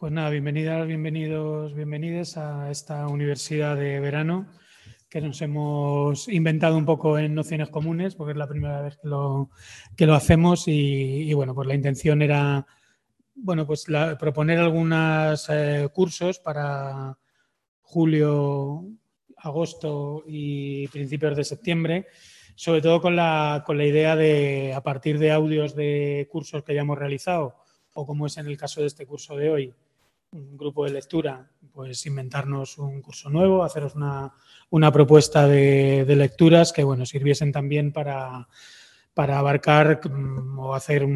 Pues nada, bienvenidas, bienvenidos, bienvenidas a esta universidad de verano que nos hemos inventado un poco en nociones comunes, porque es la primera vez que lo, que lo hacemos y, bueno, pues la intención era, bueno, pues proponer algunos eh, cursos para julio, agosto y principios de septiembre, sobre todo con la, con la idea de, a partir de audios de cursos que ya hemos realizado, o como es en el caso de este curso de hoy, un grupo de lectura, pues inventarnos un curso nuevo, haceros una, una propuesta de, lecturas que bueno, sirviesen también para, para abarcar mm, o hacer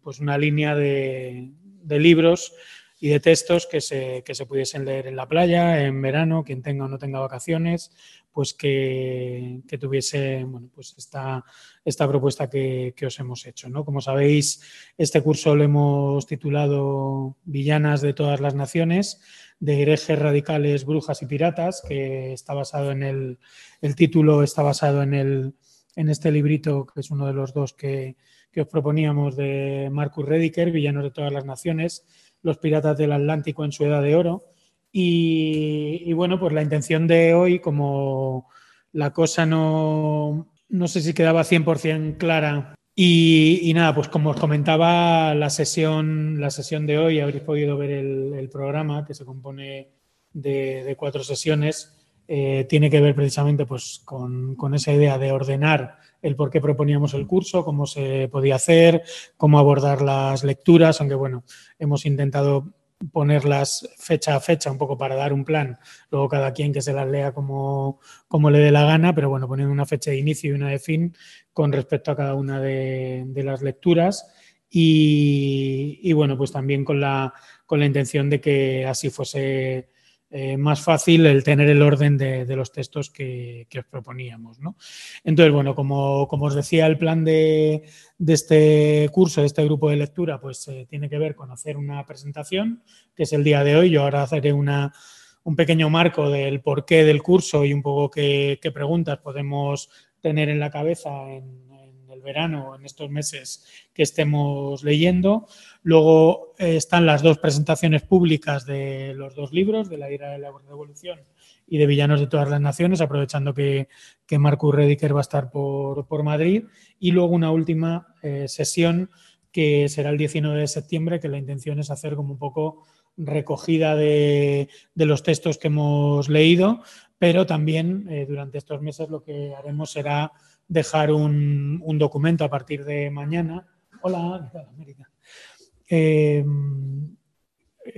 pues una línea de, de libros y de textos que se, que se, pudiesen leer en la playa, en verano, quien tenga o no tenga vacaciones, pues que, que tuviese bueno, pues esta, esta propuesta que, que, os hemos hecho. ¿no? Como sabéis, este curso lo hemos titulado Villanas de todas las naciones, de herejes radicales, brujas y piratas, que está basado en el, el título, está basado en, el, en este librito, que es uno de los dos que, que os proponíamos de Marcus Rediker, Villanos de todas las naciones, los piratas del Atlántico en su edad de oro. Y, bueno, pues la intención de hoy, como la cosa no, no sé si quedaba 100% clara. Y, nada, pues como os comentaba, la sesión, la sesión de hoy, habréis podido ver el, programa que se compone de, cuatro sesiones, eh, tiene que ver precisamente pues, con, con, esa idea de ordenar el por qué proponíamos el curso, cómo se podía hacer, cómo abordar las lecturas, aunque bueno, hemos intentado ponerlas fecha a fecha un poco para dar un plan, luego cada quien que se las lea como, como le dé la gana, pero bueno, poniendo una fecha de inicio y una de fin con respecto a cada una de, las lecturas. Y, y, bueno, pues también con la, con la intención de que así fuese eh, más fácil el tener el orden de, los textos que, os proponíamos. ¿no? Entonces, bueno, como, como, os decía, el plan de, este curso, de este grupo de lectura, pues eh, tiene que ver con hacer una presentación, que es el día de hoy. Yo ahora haré una, un pequeño marco del porqué del curso y un poco qué, qué preguntas podemos tener en la cabeza en, verano, en estos meses que estemos leyendo. Luego eh, están las dos presentaciones públicas de los dos libros, de la ira de la revolución y de Villanos de todas las Naciones, aprovechando que, que Marcus Rediker va a estar por, por Madrid. Y luego una última eh, sesión que será el 19 de septiembre, que la intención es hacer como un poco recogida de, de los textos que hemos leído, pero también eh, durante estos meses lo que haremos será dejar un, documento a partir de mañana. Hola, América. Eh,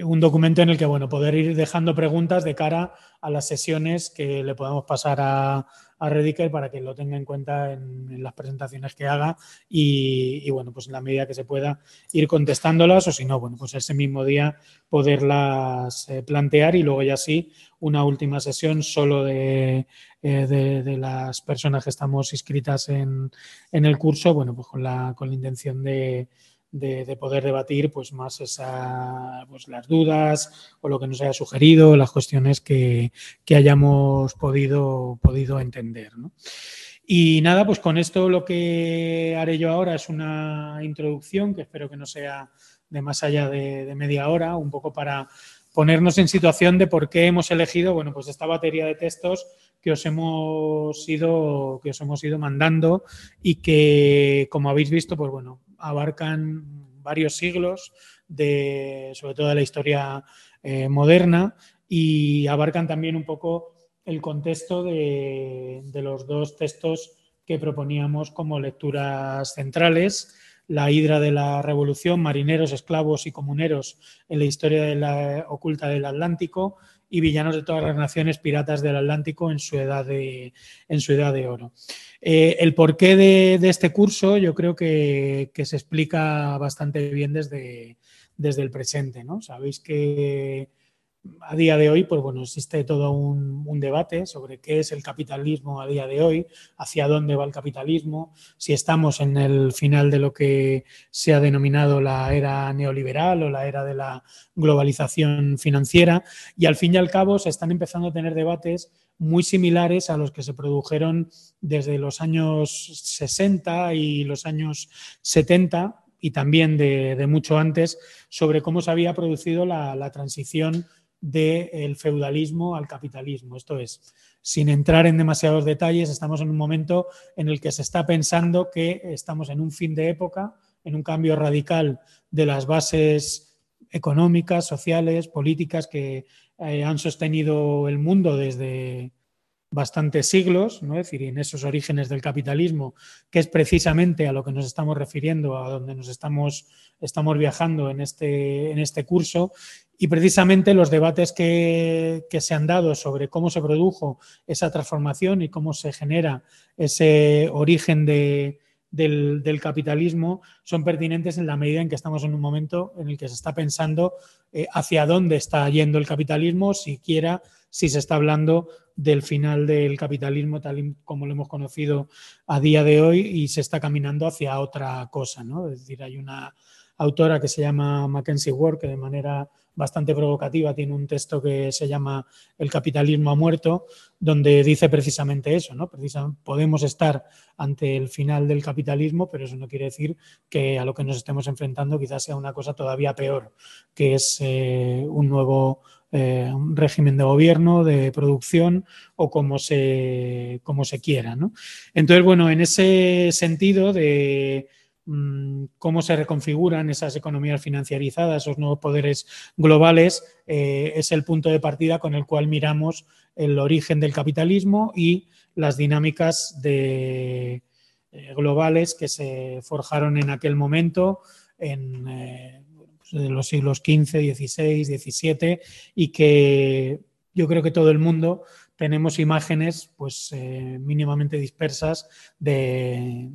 un documento en el que bueno, poder ir dejando preguntas de cara a las sesiones que le podamos pasar a, a Rediker para que lo tenga en cuenta en, las presentaciones que haga y, bueno, pues en la medida que se pueda ir contestándolas o si no, bueno, pues ese mismo día poderlas eh, plantear y luego ya sí una última sesión solo de, eh, de, las personas que estamos inscritas en, en el curso, bueno, pues con la, con la intención de de, poder debatir pues más esa, pues, las dudas o lo que nos haya sugerido, las cuestiones que, hayamos podido, podido entender. Y nada, pues con esto lo que haré yo ahora es una introducción que espero que no sea de más allá de, de media hora, un poco para ponernos en situación de por qué hemos elegido, bueno, pues esta batería de textos que os hemos ido, que os hemos ido mandando y que, como habéis visto, pues bueno, abarcan varios siglos, de, sobre todo de la historia eh, moderna, y abarcan también un poco el contexto de, los dos textos que proponíamos como lecturas centrales, la hidra de la revolución, marineros, esclavos y comuneros en la historia de la, oculta del Atlántico y villanos de todas las naciones piratas del Atlántico en su edad de, en su edad de oro. Eh, el porqué de, de, este curso yo creo que, que, se explica bastante bien desde, desde el presente. ¿no? Sabéis que a día de hoy, pues bueno, existe todo un, debate sobre qué es el capitalismo a día de hoy, hacia dónde va el capitalismo, si estamos en el final de lo que se ha denominado la era neoliberal o la era de la globalización financiera, y al fin y al cabo se están empezando a tener debates muy similares a los que se produjeron desde los años 60 y los años 70 y también de, mucho antes sobre cómo se había producido la, transición del feudalismo al capitalismo. Esto es, sin entrar en demasiados detalles, estamos en un momento en el que se está pensando que estamos en un fin de época, en un cambio radical de las bases económicas, sociales, políticas que eh, han sostenido el mundo desde, bastantes siglos, ¿no? es decir, en esos orígenes del capitalismo, que es precisamente a lo que nos estamos refiriendo, a donde nos estamos, estamos viajando en este, en este curso, y precisamente los debates que, se han dado sobre cómo se produjo esa transformación y cómo se genera ese origen de, del, capitalismo son pertinentes en la medida en que estamos en un momento en el que se está pensando eh, hacia dónde está yendo el capitalismo, siquiera si se está hablando del final del capitalismo tal como lo hemos conocido a día de hoy y se está caminando hacia otra cosa. ¿no? Es decir, hay una autora que se llama Mackenzie Ward que de manera bastante provocativa tiene un texto que se llama El capitalismo ha muerto, donde dice precisamente eso, ¿no? Podemos estar ante el final del capitalismo, pero eso no quiere decir que a lo que nos estemos enfrentando quizás sea una cosa todavía peor, que es eh, un nuevo eh, un régimen de gobierno, de producción o como se, como se quiera. Entonces, bueno, en ese sentido de cómo se reconfiguran esas economías financiarizadas, esos nuevos poderes globales, eh, es el punto de partida con el cual miramos el origen del capitalismo y las dinámicas eh, globales que se forjaron en aquel momento en de los siglos XV, XVI, XVII y que yo creo que todo el mundo tenemos imágenes pues eh, mínimamente dispersas de,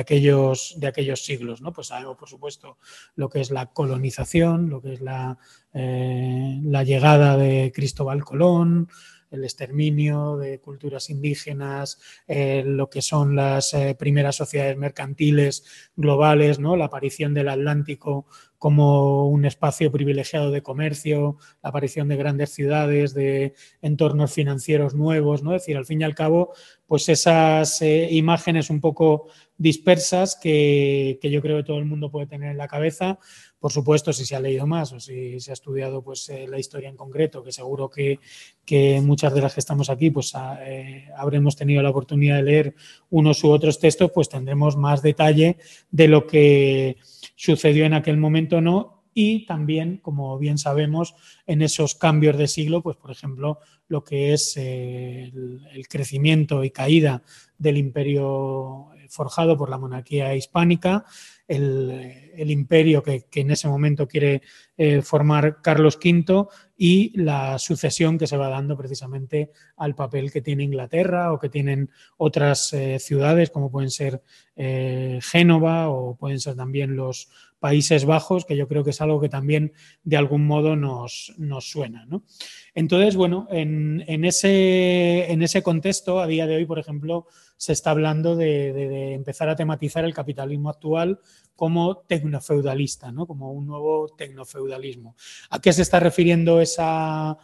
aquellos, de aquellos siglos. ¿no? Pues por supuesto, lo que es la colonización, lo que es la, eh, la llegada de Cristóbal Colón, el exterminio de culturas indígenas, eh, lo que son las primeras sociedades mercantiles globales, ¿no? la aparición del Atlántico como un espacio privilegiado de comercio, la aparición de grandes ciudades, de entornos financieros nuevos, ¿no? Es decir, al fin y al cabo, pues esas eh, imágenes un poco dispersas que, que, yo creo que todo el mundo puede tener en la cabeza, por supuesto, si se ha leído más o si se ha estudiado pues, eh, la historia en concreto, que seguro que, muchas de las que estamos aquí pues, eh, habremos tenido la oportunidad de leer unos u otros textos, pues tendremos más detalle de lo que sucedió en aquel momento no y también, como bien sabemos, en esos cambios de siglo, pues por ejemplo, lo que es eh, el, crecimiento y caída del imperio forjado por la monarquía hispánica, el, imperio que, en ese momento quiere eh, formar Carlos V y la sucesión que se va dando precisamente al papel que tiene Inglaterra o que tienen otras eh, ciudades como pueden ser eh, Génova o pueden ser también los Países Bajos, que yo creo que es algo que también de algún modo nos, nos suena. Entonces, bueno, en, ese, en ese contexto, a día de hoy, por ejemplo, se está hablando de, empezar a tematizar el capitalismo actual como tecnofeudalista, ¿no? como un nuevo tecnofeudalismo. ¿A qué se está refiriendo esa,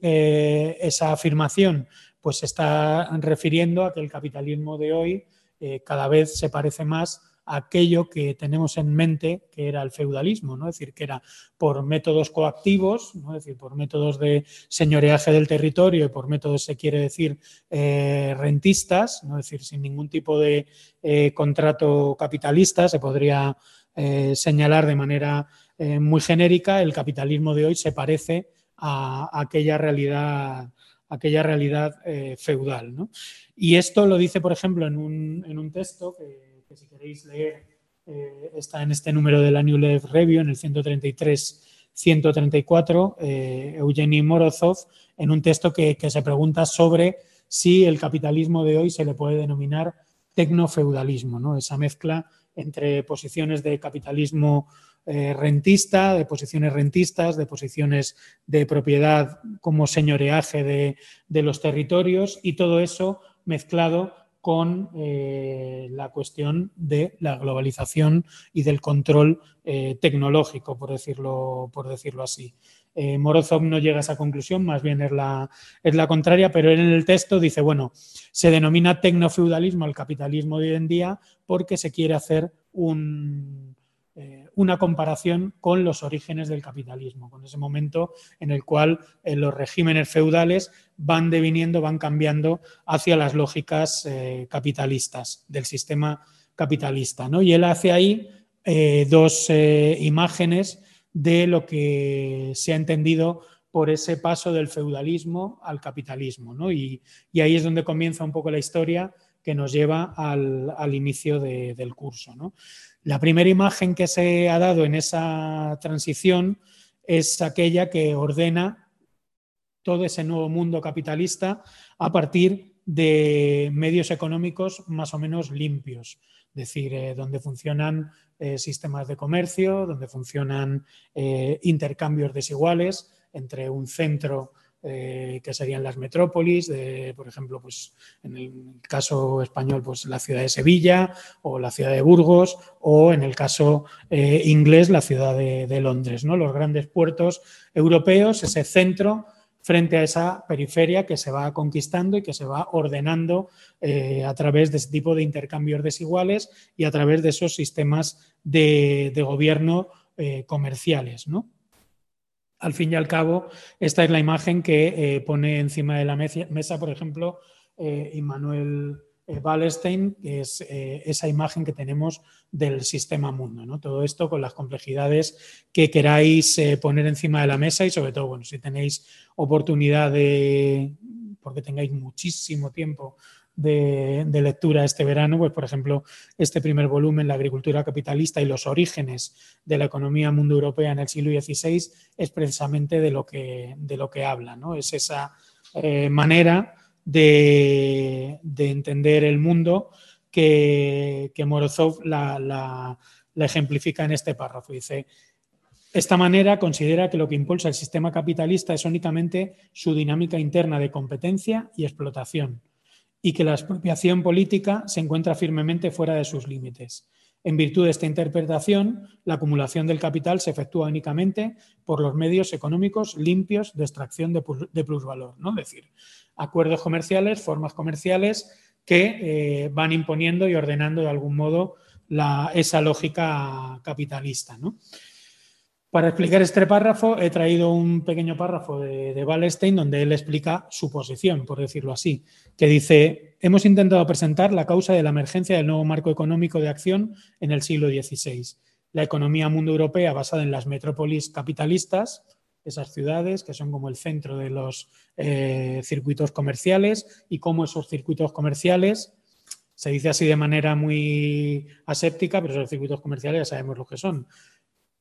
eh, esa afirmación? Pues se está refiriendo a que el capitalismo de hoy eh, cada vez se parece más aquello que tenemos en mente que era el feudalismo, ¿no? es decir, que era por métodos coactivos, ¿no? es decir, por métodos de señoreaje del territorio y por métodos, se quiere decir, eh, rentistas, ¿no? es decir, sin ningún tipo de eh, contrato capitalista, se podría eh, señalar de manera muy genérica, el capitalismo de hoy se parece a, aquella realidad aquella realidad feudal. ¿no? Y esto lo dice, por ejemplo, en un, en un texto que que si queréis leer eh, está en este número de la New Life Review, en el 133-134, eh, Eugeni Morozov, en un texto que, se pregunta sobre si el capitalismo de hoy se le puede denominar tecnofeudalismo, ¿no? esa mezcla entre posiciones de capitalismo eh, rentista, de posiciones rentistas, de posiciones de propiedad como señoreaje de, de los territorios y todo eso mezclado con eh, la cuestión de la globalización y del control eh, tecnológico, por decirlo, por decirlo así. Eh, Morozov no llega a esa conclusión, más bien es la, es la contraria, pero en el texto dice, bueno, se denomina tecnofeudalismo al capitalismo de hoy en día porque se quiere hacer un, eh, una comparación con los orígenes del capitalismo, con ese momento en el cual eh, los regímenes feudales van deviniendo, van cambiando hacia las lógicas eh, capitalistas del sistema capitalista. ¿no? Y él hace ahí dos imágenes de lo que se ha entendido por ese paso del feudalismo al capitalismo. Y, ahí es donde comienza un poco la historia que nos lleva al, inicio del curso. La primera imagen que se ha dado en esa transición es aquella que ordena todo ese nuevo mundo capitalista a partir de medios económicos más o menos limpios, es decir, eh, donde funcionan eh, sistemas de comercio, donde funcionan eh, intercambios desiguales entre un centro eh, que serían las metrópolis, por ejemplo, pues, en el caso español, pues la ciudad de Sevilla o la ciudad de Burgos, o en el caso eh, inglés, la ciudad de, Londres, ¿no? Los grandes puertos europeos, ese centro frente a esa periferia que se va conquistando y que se va ordenando eh, a través de ese tipo de intercambios desiguales y a través de esos sistemas de, de gobierno comerciales, ¿no? Al fin y al cabo, esta es la imagen que eh, pone encima de la mesa, por ejemplo, eh, Immanuel eh, Wallerstein, que es esa imagen que tenemos del sistema mundo. ¿no? Todo esto con las complejidades que queráis poner encima de la mesa y sobre todo, bueno, si tenéis oportunidad de, porque tengáis muchísimo tiempo de, lectura este verano, pues por ejemplo, este primer volumen, La agricultura capitalista y los orígenes de la economía mundo europea en el siglo XVI, es precisamente de lo que, de lo que habla, ¿no? Es esa eh, manera de, entender el mundo que, Morozov la, la, la ejemplifica en este párrafo. Dice, esta manera considera que lo que impulsa el sistema capitalista es únicamente su dinámica interna de competencia y explotación, y que la expropiación política se encuentra firmemente fuera de sus límites. En virtud de esta interpretación, la acumulación del capital se efectúa únicamente por los medios económicos limpios de extracción de plusvalor, ¿no? es decir, acuerdos comerciales, formas comerciales que eh, van imponiendo y ordenando de algún modo esa lógica capitalista. ¿no? Para explicar este párrafo he traído un pequeño párrafo de, de donde él explica su posición, por decirlo así, que dice, hemos intentado presentar la causa de la emergencia del nuevo marco económico de acción en el siglo XVI. La economía mundo europea basada en las metrópolis capitalistas, esas ciudades que son como el centro de los eh, circuitos comerciales y cómo esos circuitos comerciales, se dice así de manera muy aséptica, pero esos circuitos comerciales ya sabemos lo que son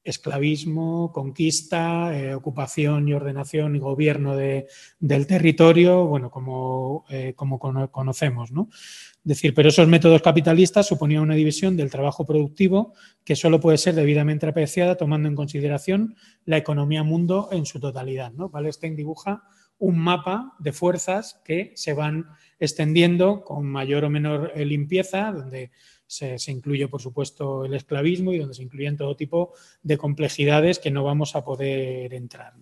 esclavismo, conquista, eh, ocupación y ordenación y gobierno del territorio, bueno, como, eh, como conocemos, ¿no? decir, pero esos métodos capitalistas suponían una división del trabajo productivo que solo puede ser debidamente apreciada tomando en consideración la economía mundo en su totalidad, ¿no? Wallerstein dibuja un mapa de fuerzas que se van extendiendo con mayor o menor eh, limpieza, donde se, incluye, por supuesto, el esclavismo y donde se incluyen todo tipo de complejidades que no vamos a poder entrar.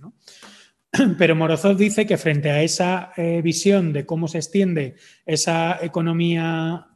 Pero Morozov dice que frente a esa eh, visión de cómo se extiende esa economía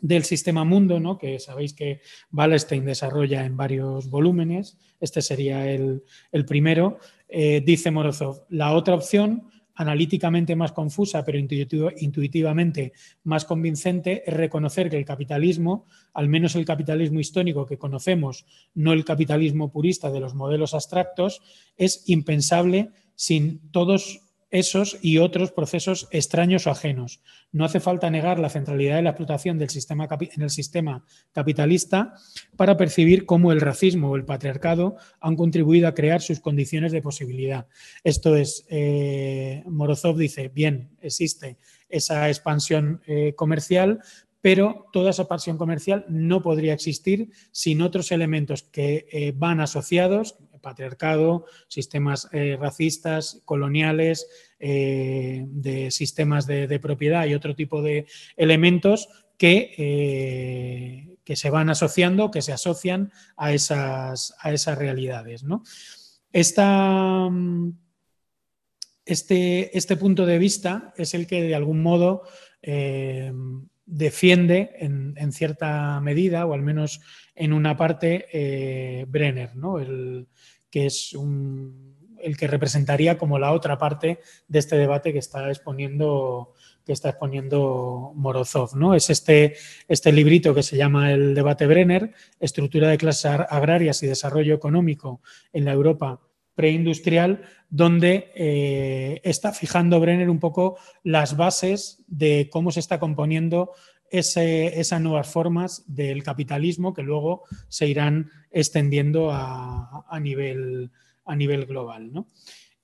del sistema mundo, ¿no? que sabéis que Wallerstein desarrolla en varios volúmenes, este sería el, primero, eh, dice Morozov, la otra opción analíticamente más confusa, pero intuitivamente más convincente, es reconocer que el capitalismo, al menos el capitalismo histórico que conocemos, no el capitalismo purista de los modelos abstractos, es impensable sin todos esos y otros procesos extraños o ajenos. No hace falta negar la centralidad de la explotación del sistema en el sistema capitalista para percibir cómo el racismo o el patriarcado han contribuido a crear sus condiciones de posibilidad. Esto es, eh, Morozov dice, bien, existe esa expansión eh, comercial, pero toda esa expansión comercial no podría existir sin otros elementos que eh, van asociados, patriarcado, sistemas eh, racistas, coloniales, eh, de sistemas de, propiedad y otro tipo de elementos que, eh, que, se van asociando, que se asocian a esas, a esas realidades. este, este, punto de vista es el que de algún modo defiende en, cierta medida, o al menos en una parte, Brenner, ¿no? el, que es el que representaría como la otra parte de este debate que está exponiendo que está exponiendo Morozov. ¿no? Es este, este librito que se llama El debate Brenner, Estructura de clases agrarias y desarrollo económico en la Europa preindustrial, donde eh, está fijando Brenner un poco las bases de cómo se está componiendo esas nuevas formas del capitalismo que luego se irán extendiendo a, nivel, a nivel, global.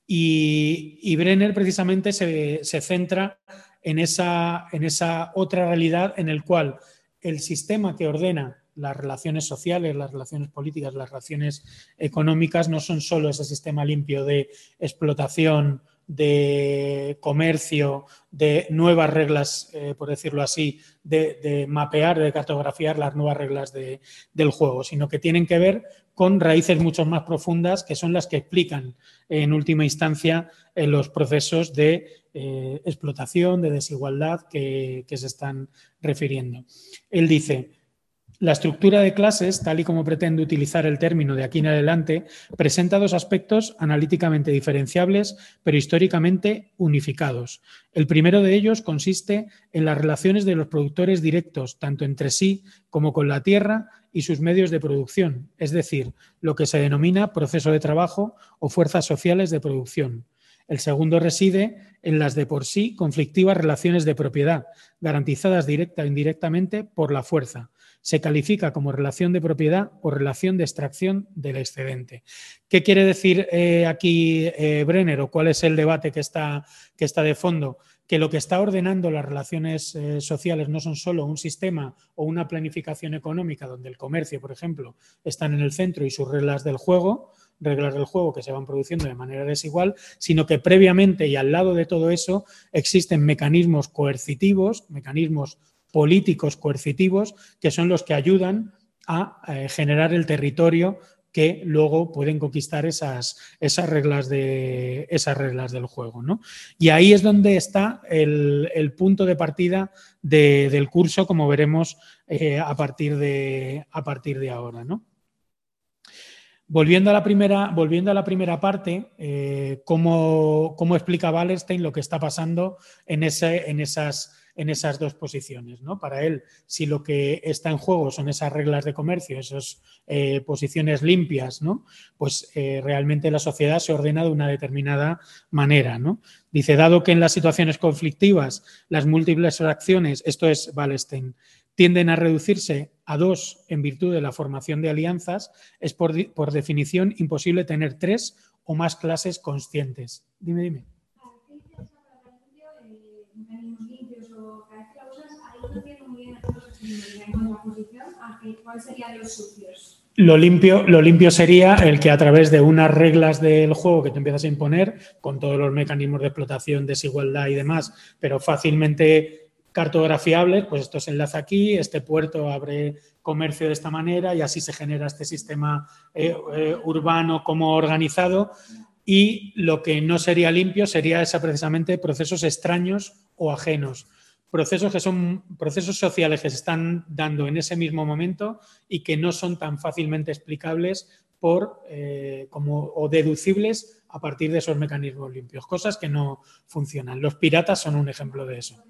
Y, Brenner precisamente se, se centra en esa, en esa otra realidad en el cual el sistema que ordena las relaciones sociales, las relaciones políticas, las relaciones económicas no son solo ese sistema limpio de explotación, de comercio, de nuevas reglas, eh, por decirlo así, de, mapear, de cartografiar las nuevas reglas del juego, sino que tienen que ver con raíces mucho más profundas que son las que explican en última instancia eh, los procesos de eh, explotación, de desigualdad que se están refiriendo. Él dice, la estructura de clases, tal y como pretende utilizar el término de aquí en adelante, presenta dos aspectos analíticamente diferenciables, pero históricamente unificados. El primero de ellos consiste en las relaciones de los productores directos, tanto entre sí como con la tierra y sus medios de producción, es decir, lo que se denomina proceso de trabajo o fuerzas sociales de producción. El segundo reside en las de por sí conflictivas relaciones de propiedad, garantizadas directa o indirectamente por la fuerza, se califica como relación de propiedad o relación de extracción del excedente. ¿Qué quiere decir eh, aquí eh, Brenner o cuál es el debate que está, que está de fondo? que lo que está ordenando las relaciones eh, sociales no son solo un sistema o una planificación económica donde el comercio, por ejemplo, están en el centro y sus reglas del juego, reglas del juego que se van produciendo de manera desigual, sino que previamente y al lado de todo eso existen mecanismos coercitivos, mecanismos políticos coercitivos que son los que ayudan a eh, generar el territorio que luego pueden conquistar esas, esas, reglas, de, esas reglas del juego. Y ahí es donde está el, punto de partida del curso, como veremos eh, a, partir de, a, partir de, ahora. Volviendo, a la primera, volviendo a la primera parte, eh, ¿cómo, ¿cómo, explica Wallerstein lo que está pasando en, ese, en esas en esas dos posiciones. ¿no? Para él, si lo que está en juego son esas reglas de comercio, esas eh, posiciones limpias, ¿no? pues eh, realmente la sociedad se ordena de una determinada manera. ¿no? Dice, dado que en las situaciones conflictivas las múltiples acciones, esto es Wallenstein, tienden a reducirse a dos en virtud de la formación de alianzas, es por, por definición imposible tener tres o más clases conscientes. Dime, dime. Lo limpio, lo limpio sería el que a través de unas reglas del juego que te empiezas a imponer, con todos los mecanismos de explotación, desigualdad y demás, pero fácilmente cartografiables, pues esto se enlaza aquí, este puerto abre comercio de esta manera y así se genera este sistema eh, eh, urbano como organizado. Y lo que no sería limpio sería esa precisamente procesos extraños o ajenos procesos que son procesos sociales que se están dando en ese mismo momento y que no son tan fácilmente explicables por, eh, como, o deducibles a partir de esos mecanismos limpios, cosas que no funcionan. Los piratas son un ejemplo de eso.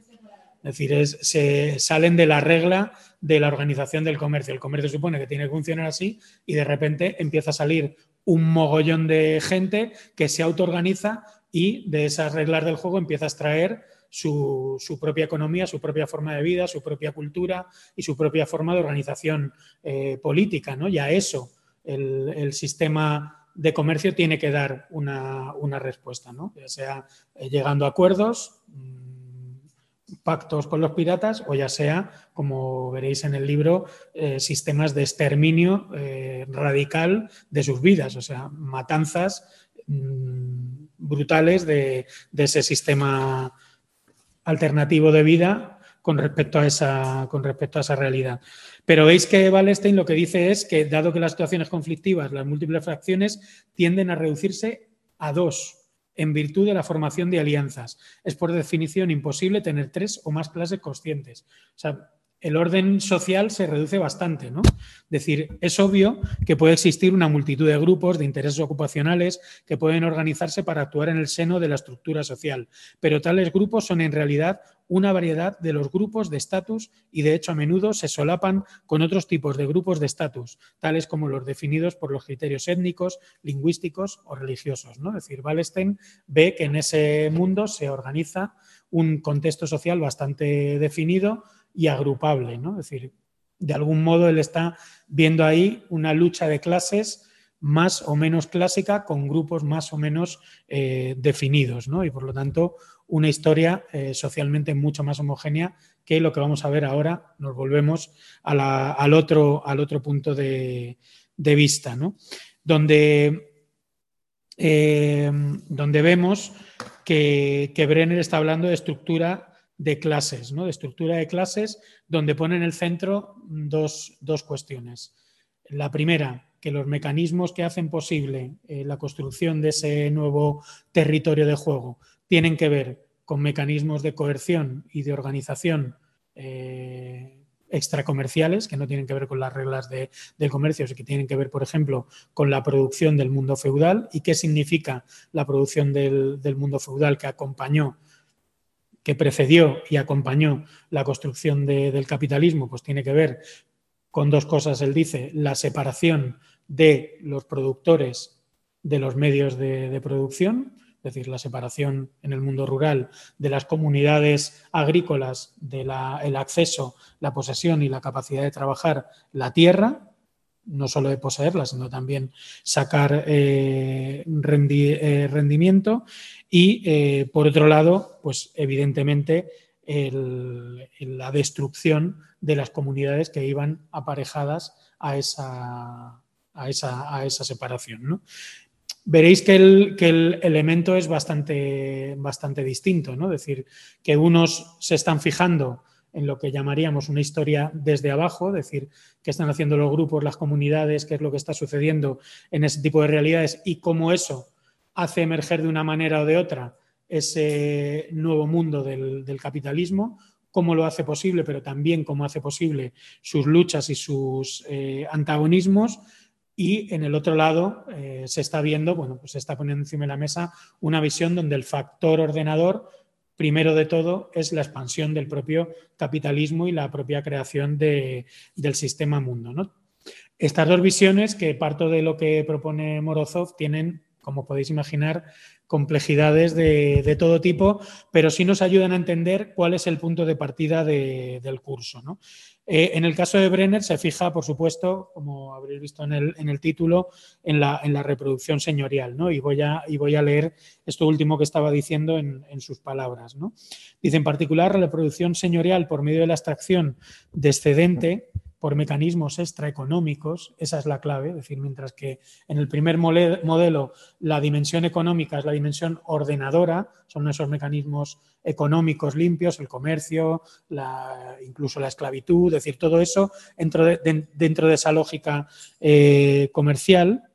Es decir, se salen de la regla de la organización del comercio. El comercio supone que tiene que funcionar así y de repente empieza a salir un mogollón de gente que se autoorganiza y de esas reglas del juego empieza a extraer su, propia economía, su propia forma de vida, su propia cultura y su propia forma de organización eh, política. ¿no? Y a eso el, sistema de comercio tiene que dar una, respuesta, ¿no? ya sea eh, llegando a acuerdos, mm, pactos con los piratas o ya sea, como veréis en el libro, eh, sistemas de exterminio radical de sus vidas, o sea, matanzas mm, brutales de, ese sistema alternativo de vida con respecto a esa, con respecto a esa realidad. Pero veis que Wallenstein lo que dice es que, dado que las situaciones conflictivas, las múltiples fracciones, tienden a reducirse a dos en virtud de la formación de alianzas. Es por definición imposible tener tres o más clases conscientes. O sea, el orden social se reduce bastante, ¿no? Es decir, es obvio que puede existir una multitud de grupos de intereses ocupacionales que pueden organizarse para actuar en el seno de la estructura social, pero tales grupos son en realidad una variedad de los grupos de estatus y de hecho a menudo se solapan con otros tipos de grupos de estatus, tales como los definidos por los criterios étnicos, lingüísticos o religiosos, ¿no? Es decir, Wallenstein ve que en ese mundo se organiza un contexto social bastante definido y agrupable, ¿no? Es decir, de algún modo él está viendo ahí una lucha de clases más o menos clásica con grupos más o menos eh, definidos, ¿no? Y por lo tanto, una historia eh, socialmente mucho más homogénea que lo que vamos a ver ahora. Nos volvemos al, otro, al otro punto de, vista, ¿no? Donde, eh, donde vemos que, que Brenner está hablando de estructura de clases, ¿no? de estructura de clases, donde pone en el centro dos, cuestiones. La primera, que los mecanismos que hacen posible eh, la construcción de ese nuevo territorio de juego tienen que ver con mecanismos de coerción y de organización eh, extracomerciales, que no tienen que ver con las reglas de, del comercio, sino que tienen que ver, por ejemplo, con la producción del mundo feudal y qué significa la producción del, del mundo feudal que acompañó que precedió y acompañó la construcción del capitalismo, pues tiene que ver con dos cosas. Él dice, la separación de los productores de los medios de, producción, es decir, la separación en el mundo rural de las comunidades agrícolas, del acceso, la posesión y la capacidad de trabajar la tierra, no solo de poseerla, sino también sacar eh, eh, rendimiento. Y eh, por otro lado, pues evidentemente la destrucción de las comunidades que iban aparejadas a esa, a esa, separación. Veréis que el, que el, elemento es bastante, bastante distinto, ¿no? Es decir, que unos se están fijando en lo que llamaríamos una historia desde abajo, es decir, qué están haciendo los grupos, las comunidades, qué es lo que está sucediendo en ese tipo de realidades y cómo eso hace emerger de una manera o de otra ese nuevo mundo del, capitalismo, cómo lo hace posible, pero también cómo hace posible sus luchas y sus eh, antagonismos. Y en el otro lado eh, se está viendo, bueno, pues se está poniendo encima de la mesa una visión donde el factor ordenador primero de todo es la expansión del propio capitalismo y la propia creación del sistema mundo. Estas dos visiones, que parto de lo que propone Morozov, tienen, como podéis imaginar, complejidades de, todo tipo, pero sí nos ayudan a entender cuál es el punto de partida del curso. Eh, en el caso de Brenner se fija, por supuesto, como habréis visto en el, título, en la, reproducción señorial. ¿no? Y, voy a, y, voy a, leer esto último que estaba diciendo en, sus palabras. ¿no? Dice, en particular, la reproducción señorial por medio de la extracción descendente por mecanismos extraeconómicos, esa es la clave, es decir, mientras que en el primer modelo la dimensión económica es la dimensión ordenadora, son esos mecanismos económicos limpios, el comercio, incluso la esclavitud, es decir, todo eso dentro de, dentro de esa lógica eh, comercial,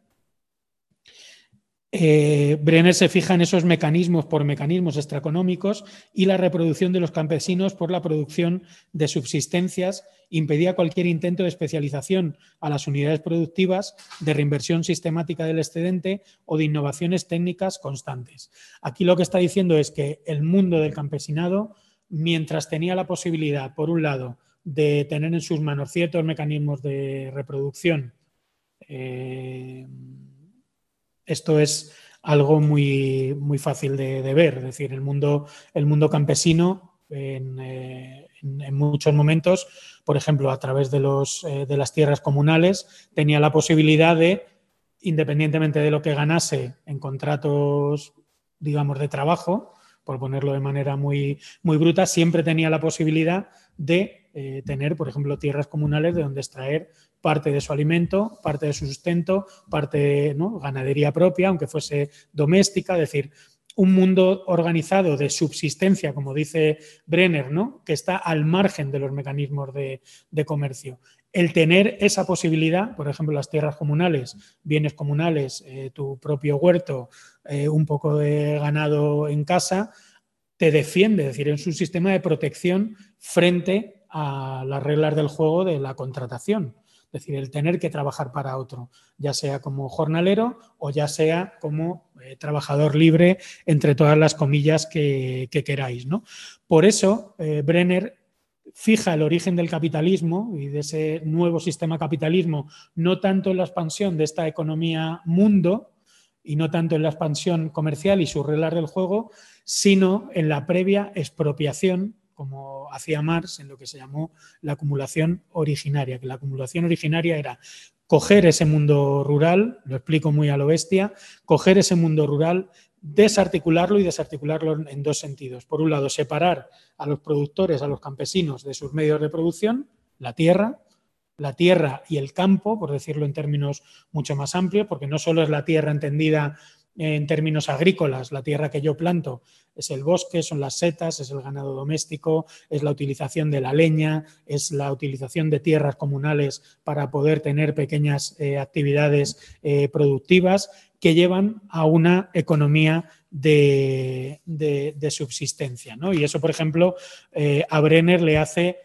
eh, Brenner se fija en esos mecanismos por mecanismos extraeconómicos y la reproducción de los campesinos por la producción de subsistencias impedía cualquier intento de especialización a las unidades productivas, de reinversión sistemática del excedente o de innovaciones técnicas constantes. Aquí lo que está diciendo es que el mundo del campesinado, mientras tenía la posibilidad, por un lado, de tener en sus manos ciertos mecanismos de reproducción, eh, esto es algo muy, muy fácil de, ver. Es decir, el mundo, el mundo campesino eh, en, muchos momentos, por ejemplo, a través de, los, eh, de las tierras comunales, tenía la posibilidad de, independientemente de lo que ganase en contratos, digamos, de trabajo, por ponerlo de manera muy, muy bruta, siempre tenía la posibilidad de eh, tener, por ejemplo, tierras comunales de donde extraer parte de su alimento, parte de su sustento, parte de ganadería propia, aunque fuese doméstica, es decir, un mundo organizado de subsistencia, como dice Brenner, ¿no? que está al margen de los mecanismos de, comercio. el tener esa posibilidad, por ejemplo, las tierras comunales, bienes comunales, eh, tu propio huerto, eh, un poco de ganado en casa, te defiende, es decir, es un sistema de protección frente a las reglas del juego de la contratación. Es decir, el tener que trabajar para otro, ya sea como jornalero o ya sea como eh, trabajador libre, entre todas las comillas que, queráis. ¿no? Por eso, eh, Brenner fija el origen del capitalismo y de ese nuevo sistema capitalismo, no tanto en la expansión de esta economía mundo y no tanto en la expansión comercial y sus reglas del juego, sino en la previa expropiación como hacía Marx en lo que se llamó la acumulación originaria, que la acumulación originaria era coger ese mundo rural, lo explico muy a lo bestia, coger ese mundo rural, desarticularlo y desarticularlo en dos sentidos. Por un lado, separar a los productores, a los campesinos de sus medios de producción, la tierra, la tierra y el campo, por decirlo en términos mucho más amplios, porque no solo es la tierra entendida en términos agrícolas, la tierra que yo planto es el bosque, son las setas, es el ganado doméstico, es la utilización de la leña, es la utilización de tierras comunales para poder tener pequeñas eh, actividades eh, productivas que llevan a una economía de, subsistencia. Y eso, por ejemplo, eh, a Brenner le hace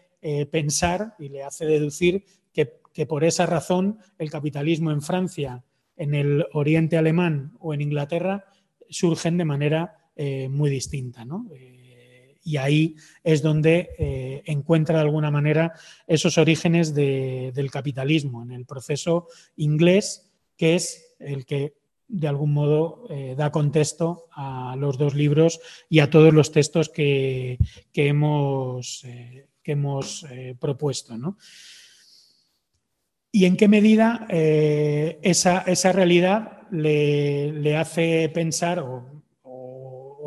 pensar y le hace deducir que, que por esa razón el capitalismo en Francia en el oriente alemán o en Inglaterra surgen de manera eh, muy distinta. Eh, y ahí es donde eh, encuentra de alguna manera esos orígenes del capitalismo, en el proceso inglés, que es el que de algún modo da contexto a los dos libros y a todos los textos que, hemos, que hemos propuesto. ¿no? Y en qué medida eh, esa, realidad le, hace pensar o,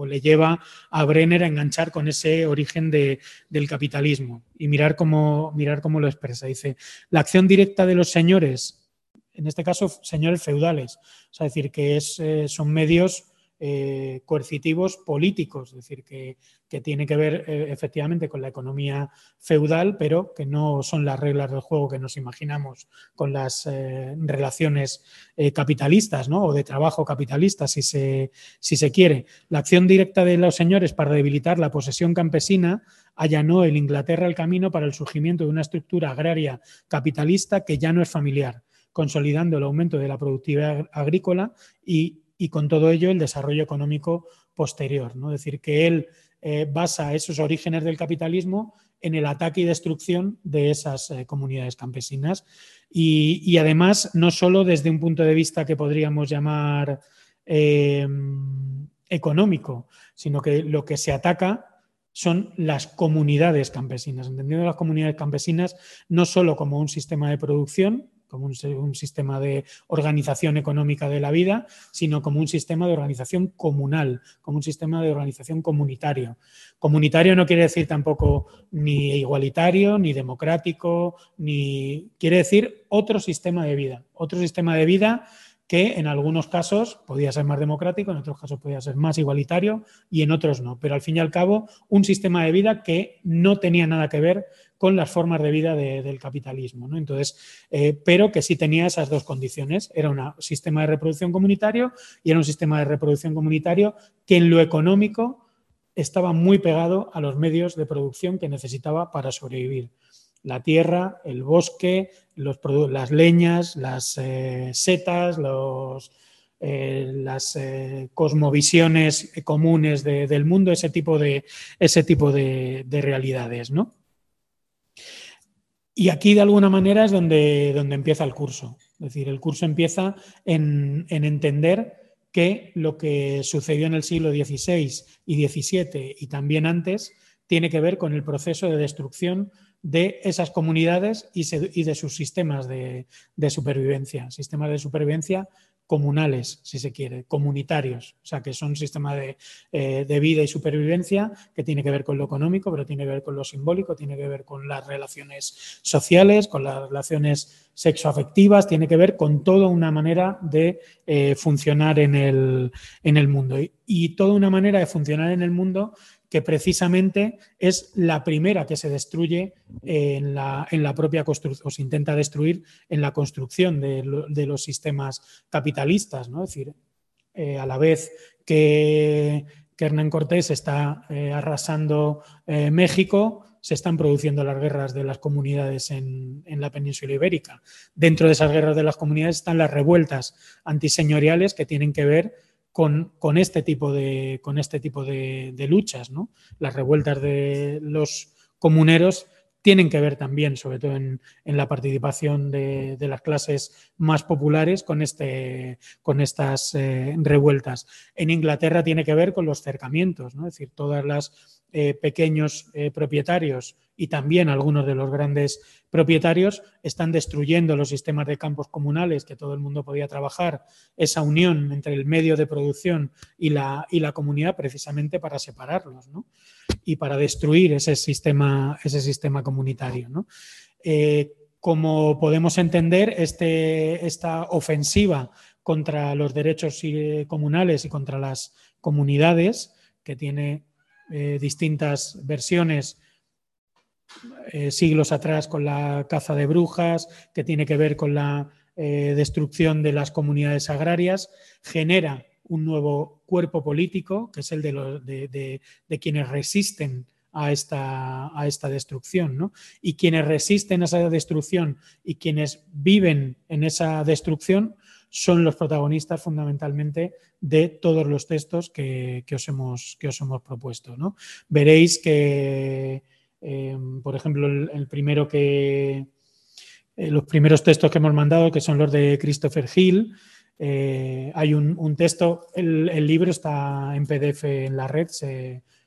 le lleva a Brenner a enganchar con ese origen del capitalismo y mirar cómo, mirar cómo lo expresa. Dice, la acción directa de los señores, en este caso señores feudales, es decir, que es, eh, son medios eh, coercitivos políticos, es decir, que, tiene que ver eh, efectivamente con la economía feudal, pero que no son las reglas del juego que nos imaginamos con las eh, relaciones capitalistas ¿no? o de trabajo capitalista, si se, si se quiere. La acción directa de los señores para debilitar la posesión campesina allanó el Inglaterra el camino para el surgimiento de una estructura agraria capitalista que ya no es familiar consolidando el aumento de la productividad agrícola y y con todo ello el desarrollo económico posterior. ¿no? Es decir, que él eh, basa esos orígenes del capitalismo en el ataque y destrucción de esas eh, comunidades campesinas y, además no solo desde un punto de vista que podríamos llamar eh, económico, sino que lo que se ataca son las comunidades campesinas, entendiendo las comunidades campesinas no solo como un sistema de producción, como un, sistema de organización económica de la vida, sino como un sistema de organización comunal, como un sistema de organización comunitario. Comunitario no quiere decir tampoco ni igualitario, ni democrático, ni quiere decir otro sistema de vida, otro sistema de vida que en algunos casos podía ser más democrático, en otros casos podía ser más igualitario y en otros no. Pero al fin y al cabo, un sistema de vida que no tenía nada que ver con las formas de vida del capitalismo. ¿no? Entonces, eh, pero que sí tenía esas dos condiciones. Era un sistema de reproducción comunitario y era un sistema de reproducción comunitario que en lo económico estaba muy pegado a los medios de producción que necesitaba para sobrevivir la tierra, el bosque, las leñas, las eh, setas, eh, las eh, cosmovisiones comunes del mundo, ese tipo de, ese tipo de, realidades. ¿no? Y aquí de alguna manera es donde, donde, empieza el curso. Es decir, el curso empieza en, en entender que lo que sucedió en el siglo XVI y XVII y también antes tiene que ver con el proceso de destrucción de esas comunidades y, de sus sistemas de, supervivencia, sistemas de supervivencia comunales, si se quiere, comunitarios, o sea, que son sistemas de, eh, de, vida y supervivencia que tiene que ver con lo económico, pero tiene que ver con lo simbólico, tiene que ver con las relaciones sociales, con las relaciones sexoafectivas, tiene que ver con toda una manera de eh, funcionar en el mundo. Y, toda una manera de funcionar en el mundo que precisamente es la primera que se destruye en la, en la propia construcción, o se intenta destruir en la construcción de, de los sistemas capitalistas. ¿no? Es decir, eh, a la vez que, Hernán Cortés está eh, arrasando eh, México, se están produciendo las guerras de las comunidades en, la península ibérica. Dentro de esas guerras de las comunidades están las revueltas antiseñoriales que tienen que ver con, este tipo de, con este tipo de, luchas. ¿no? Las revueltas de los comuneros tienen que ver también, sobre todo en, la participación de, las clases más populares, con, este, con estas eh, revueltas. En Inglaterra tiene que ver con los cercamientos, ¿no? es decir, todas las eh, pequeños eh, propietarios y también algunos de los grandes propietarios están destruyendo los sistemas de campos comunales que todo el mundo podía trabajar, esa unión entre el medio de producción y la, y la comunidad precisamente para separarlos y para destruir ese sistema, ese sistema comunitario. Eh, como podemos entender, este, esta ofensiva contra los derechos comunales y contra las comunidades, que tiene eh, distintas versiones eh, siglos atrás con la caza de brujas, que tiene que ver con la eh, destrucción de las comunidades agrarias, genera un nuevo cuerpo político, que es el de, de, quienes resisten a esta, a esta destrucción. Y quienes resisten a esa destrucción y quienes viven en esa destrucción son los protagonistas fundamentalmente de todos los textos que, os, hemos, que os hemos propuesto. ¿no? Veréis que, em, por ejemplo, el, primero que, eh, los primeros textos que hemos mandado, que son los de Christopher Hill, eh, hay un, texto, el, libro está en PDF en la red,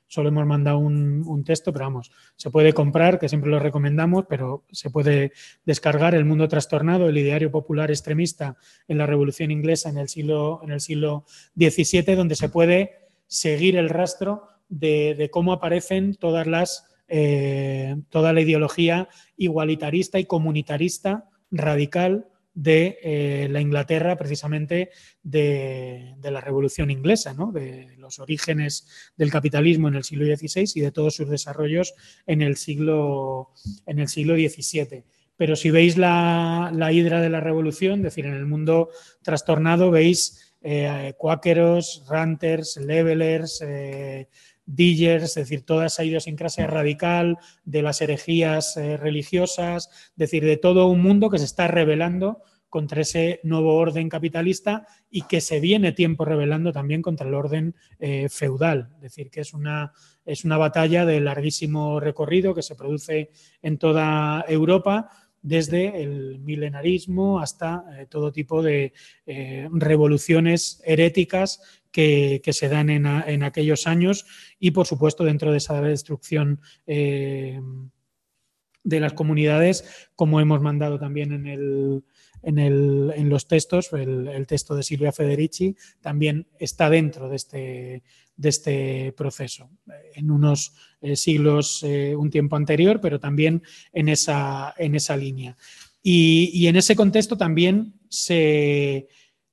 Solo hemos mandado un, texto, pero vamos, se puede comprar, que siempre lo recomendamos, pero se puede descargar El Mundo Trastornado, el ideario popular extremista en la Revolución Inglesa en el siglo, en el siglo XVII, donde se puede seguir el rastro de, cómo aparecen todas las, eh, toda la ideología igualitarista y comunitarista radical de eh, la Inglaterra, precisamente de, la Revolución Inglesa, de los orígenes del capitalismo en el siglo XVI y de todos sus desarrollos en el siglo, en el siglo XVII. Pero si veis la, hidra de la revolución, es decir, en el mundo trastornado, veis eh, cuáqueros, ranters, levelers, eh, Dillers, es decir, toda esa idiosincrasia radical de las herejías eh, religiosas, es decir, de todo un mundo que se está rebelando contra ese nuevo orden capitalista y que se viene tiempo rebelando también contra el orden eh, feudal. Es decir, que es una, es una batalla de larguísimo recorrido que se produce en toda Europa desde el milenarismo hasta eh, todo tipo de revoluciones heréticas que, se dan en, aquellos años y, por supuesto, dentro de esa destrucción eh, de las comunidades, como hemos mandado también en, el, en, los textos, el, texto de Silvia Federici también está dentro de este, de este proceso, en unos eh, siglos, eh, un tiempo anterior, pero también en esa, en esa línea. y en ese contexto también se,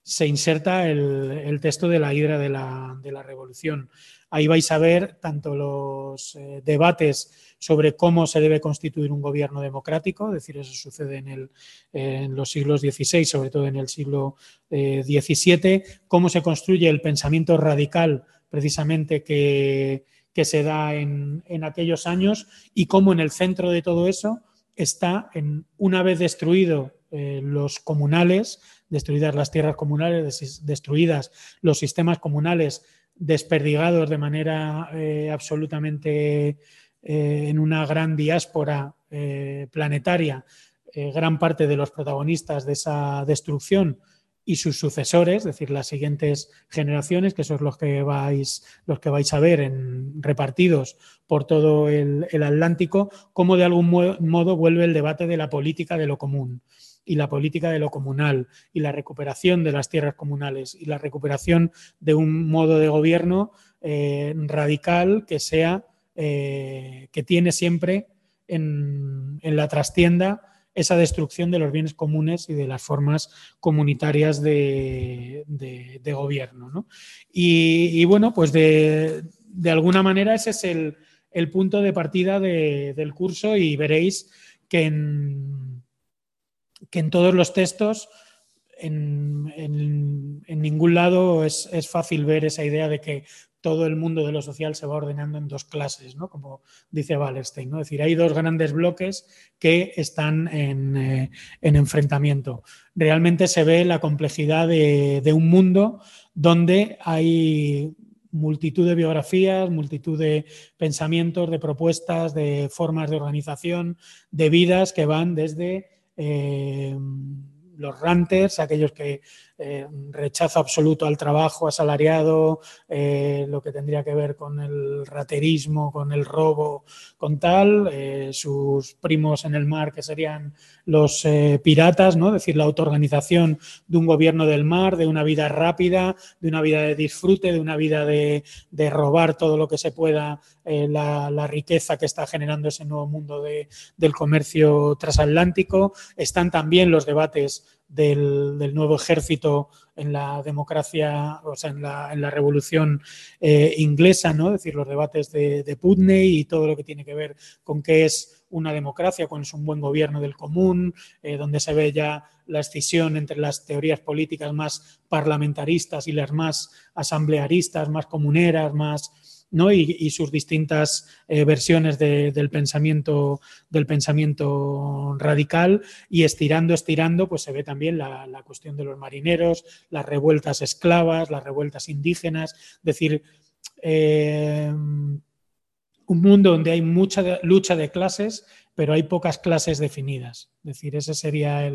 se inserta el, texto de la hidra de la, revolución. Ahí vais a ver tanto los eh, debates sobre cómo se debe constituir un gobierno democrático, es decir, eso sucede en, los siglos XVI, sobre todo en el siglo XVII, eh, cómo se construye el pensamiento radical precisamente que, se da en, aquellos años y cómo en el centro de todo eso está, en, una vez destruido eh, los comunales, destruidas las tierras comunales, destruidas los sistemas comunales, desperdigados de manera eh, absolutamente eh, en una gran diáspora eh, planetaria, gran parte de los protagonistas de esa destrucción y sus sucesores, es decir, las siguientes generaciones, que son los que vais, los que vais a ver en, repartidos por todo el, el Atlántico, cómo de algún modo vuelve el debate de la política de lo común y la política de lo comunal y la recuperación de las tierras comunales y la recuperación de un modo de gobierno eh, radical que sea, eh, que tiene siempre en, la trastienda esa destrucción de los bienes comunes y de las formas comunitarias de, gobierno. Y, bueno, pues de, alguna manera ese es el, punto de partida del curso y veréis que en, que en todos los textos en, ningún lado es, fácil ver esa idea de que todo el mundo de lo social se va ordenando en dos clases, ¿no? como dice Wallerstein. ¿no? Es decir, hay dos grandes bloques que están en, eh, enfrentamiento. Realmente se ve la complejidad de, un mundo donde hay multitud de biografías, multitud de pensamientos, de propuestas, de formas de organización, de vidas que van desde eh, los ranters, aquellos que eh, rechazo absoluto al trabajo asalariado, eh, lo que tendría que ver con el raterismo, con el robo, con tal, eh, sus primos en el mar que serían los piratas, ¿no? es decir, la autoorganización de un gobierno del mar, de una vida rápida, de una vida de disfrute, de una vida de, robar todo lo que se pueda, la, riqueza que está generando ese nuevo mundo de, del comercio transatlántico. Están también los debates del, nuevo ejército en la democracia, o sea, en la, en la revolución eh, inglesa, ¿no? Es decir, los debates de, Putney y todo lo que tiene que ver con qué es una democracia, con es un buen gobierno del común, eh, donde se ve ya la escisión entre las teorías políticas más parlamentaristas y las más asamblearistas, más comuneras, más y, sus distintas eh, versiones del, pensamiento, del pensamiento radical y estirando, estirando, pues se ve también la, cuestión de los marineros, las revueltas esclavas, las revueltas indígenas, es decir, eh, un mundo donde hay mucha lucha de clases, pero hay pocas clases definidas. Es decir, ese sería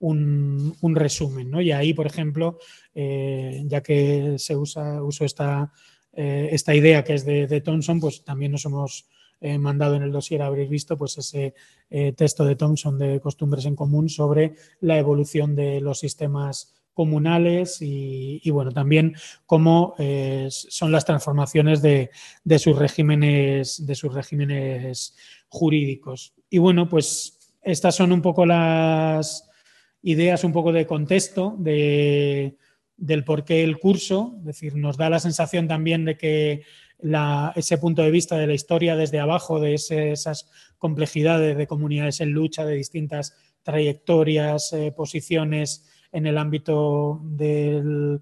un, resumen. Y ahí, por ejemplo, eh, ya que se usa, uso esta eh, esta idea que es de, Thompson, pues también nos hemos eh, mandado en el dossier, habréis visto, pues ese eh, texto de Thompson de Costumbres en Común sobre la evolución de los sistemas comunales y, bueno, también cómo son las transformaciones de, sus regímenes, de sus regímenes jurídicos. Y bueno, pues estas son un poco las ideas, un poco de contexto de del por qué el curso, es decir, nos da la sensación también de que ese punto de vista de la historia desde abajo, de esas complejidades de comunidades en lucha, de distintas trayectorias, eh, posiciones en el ámbito del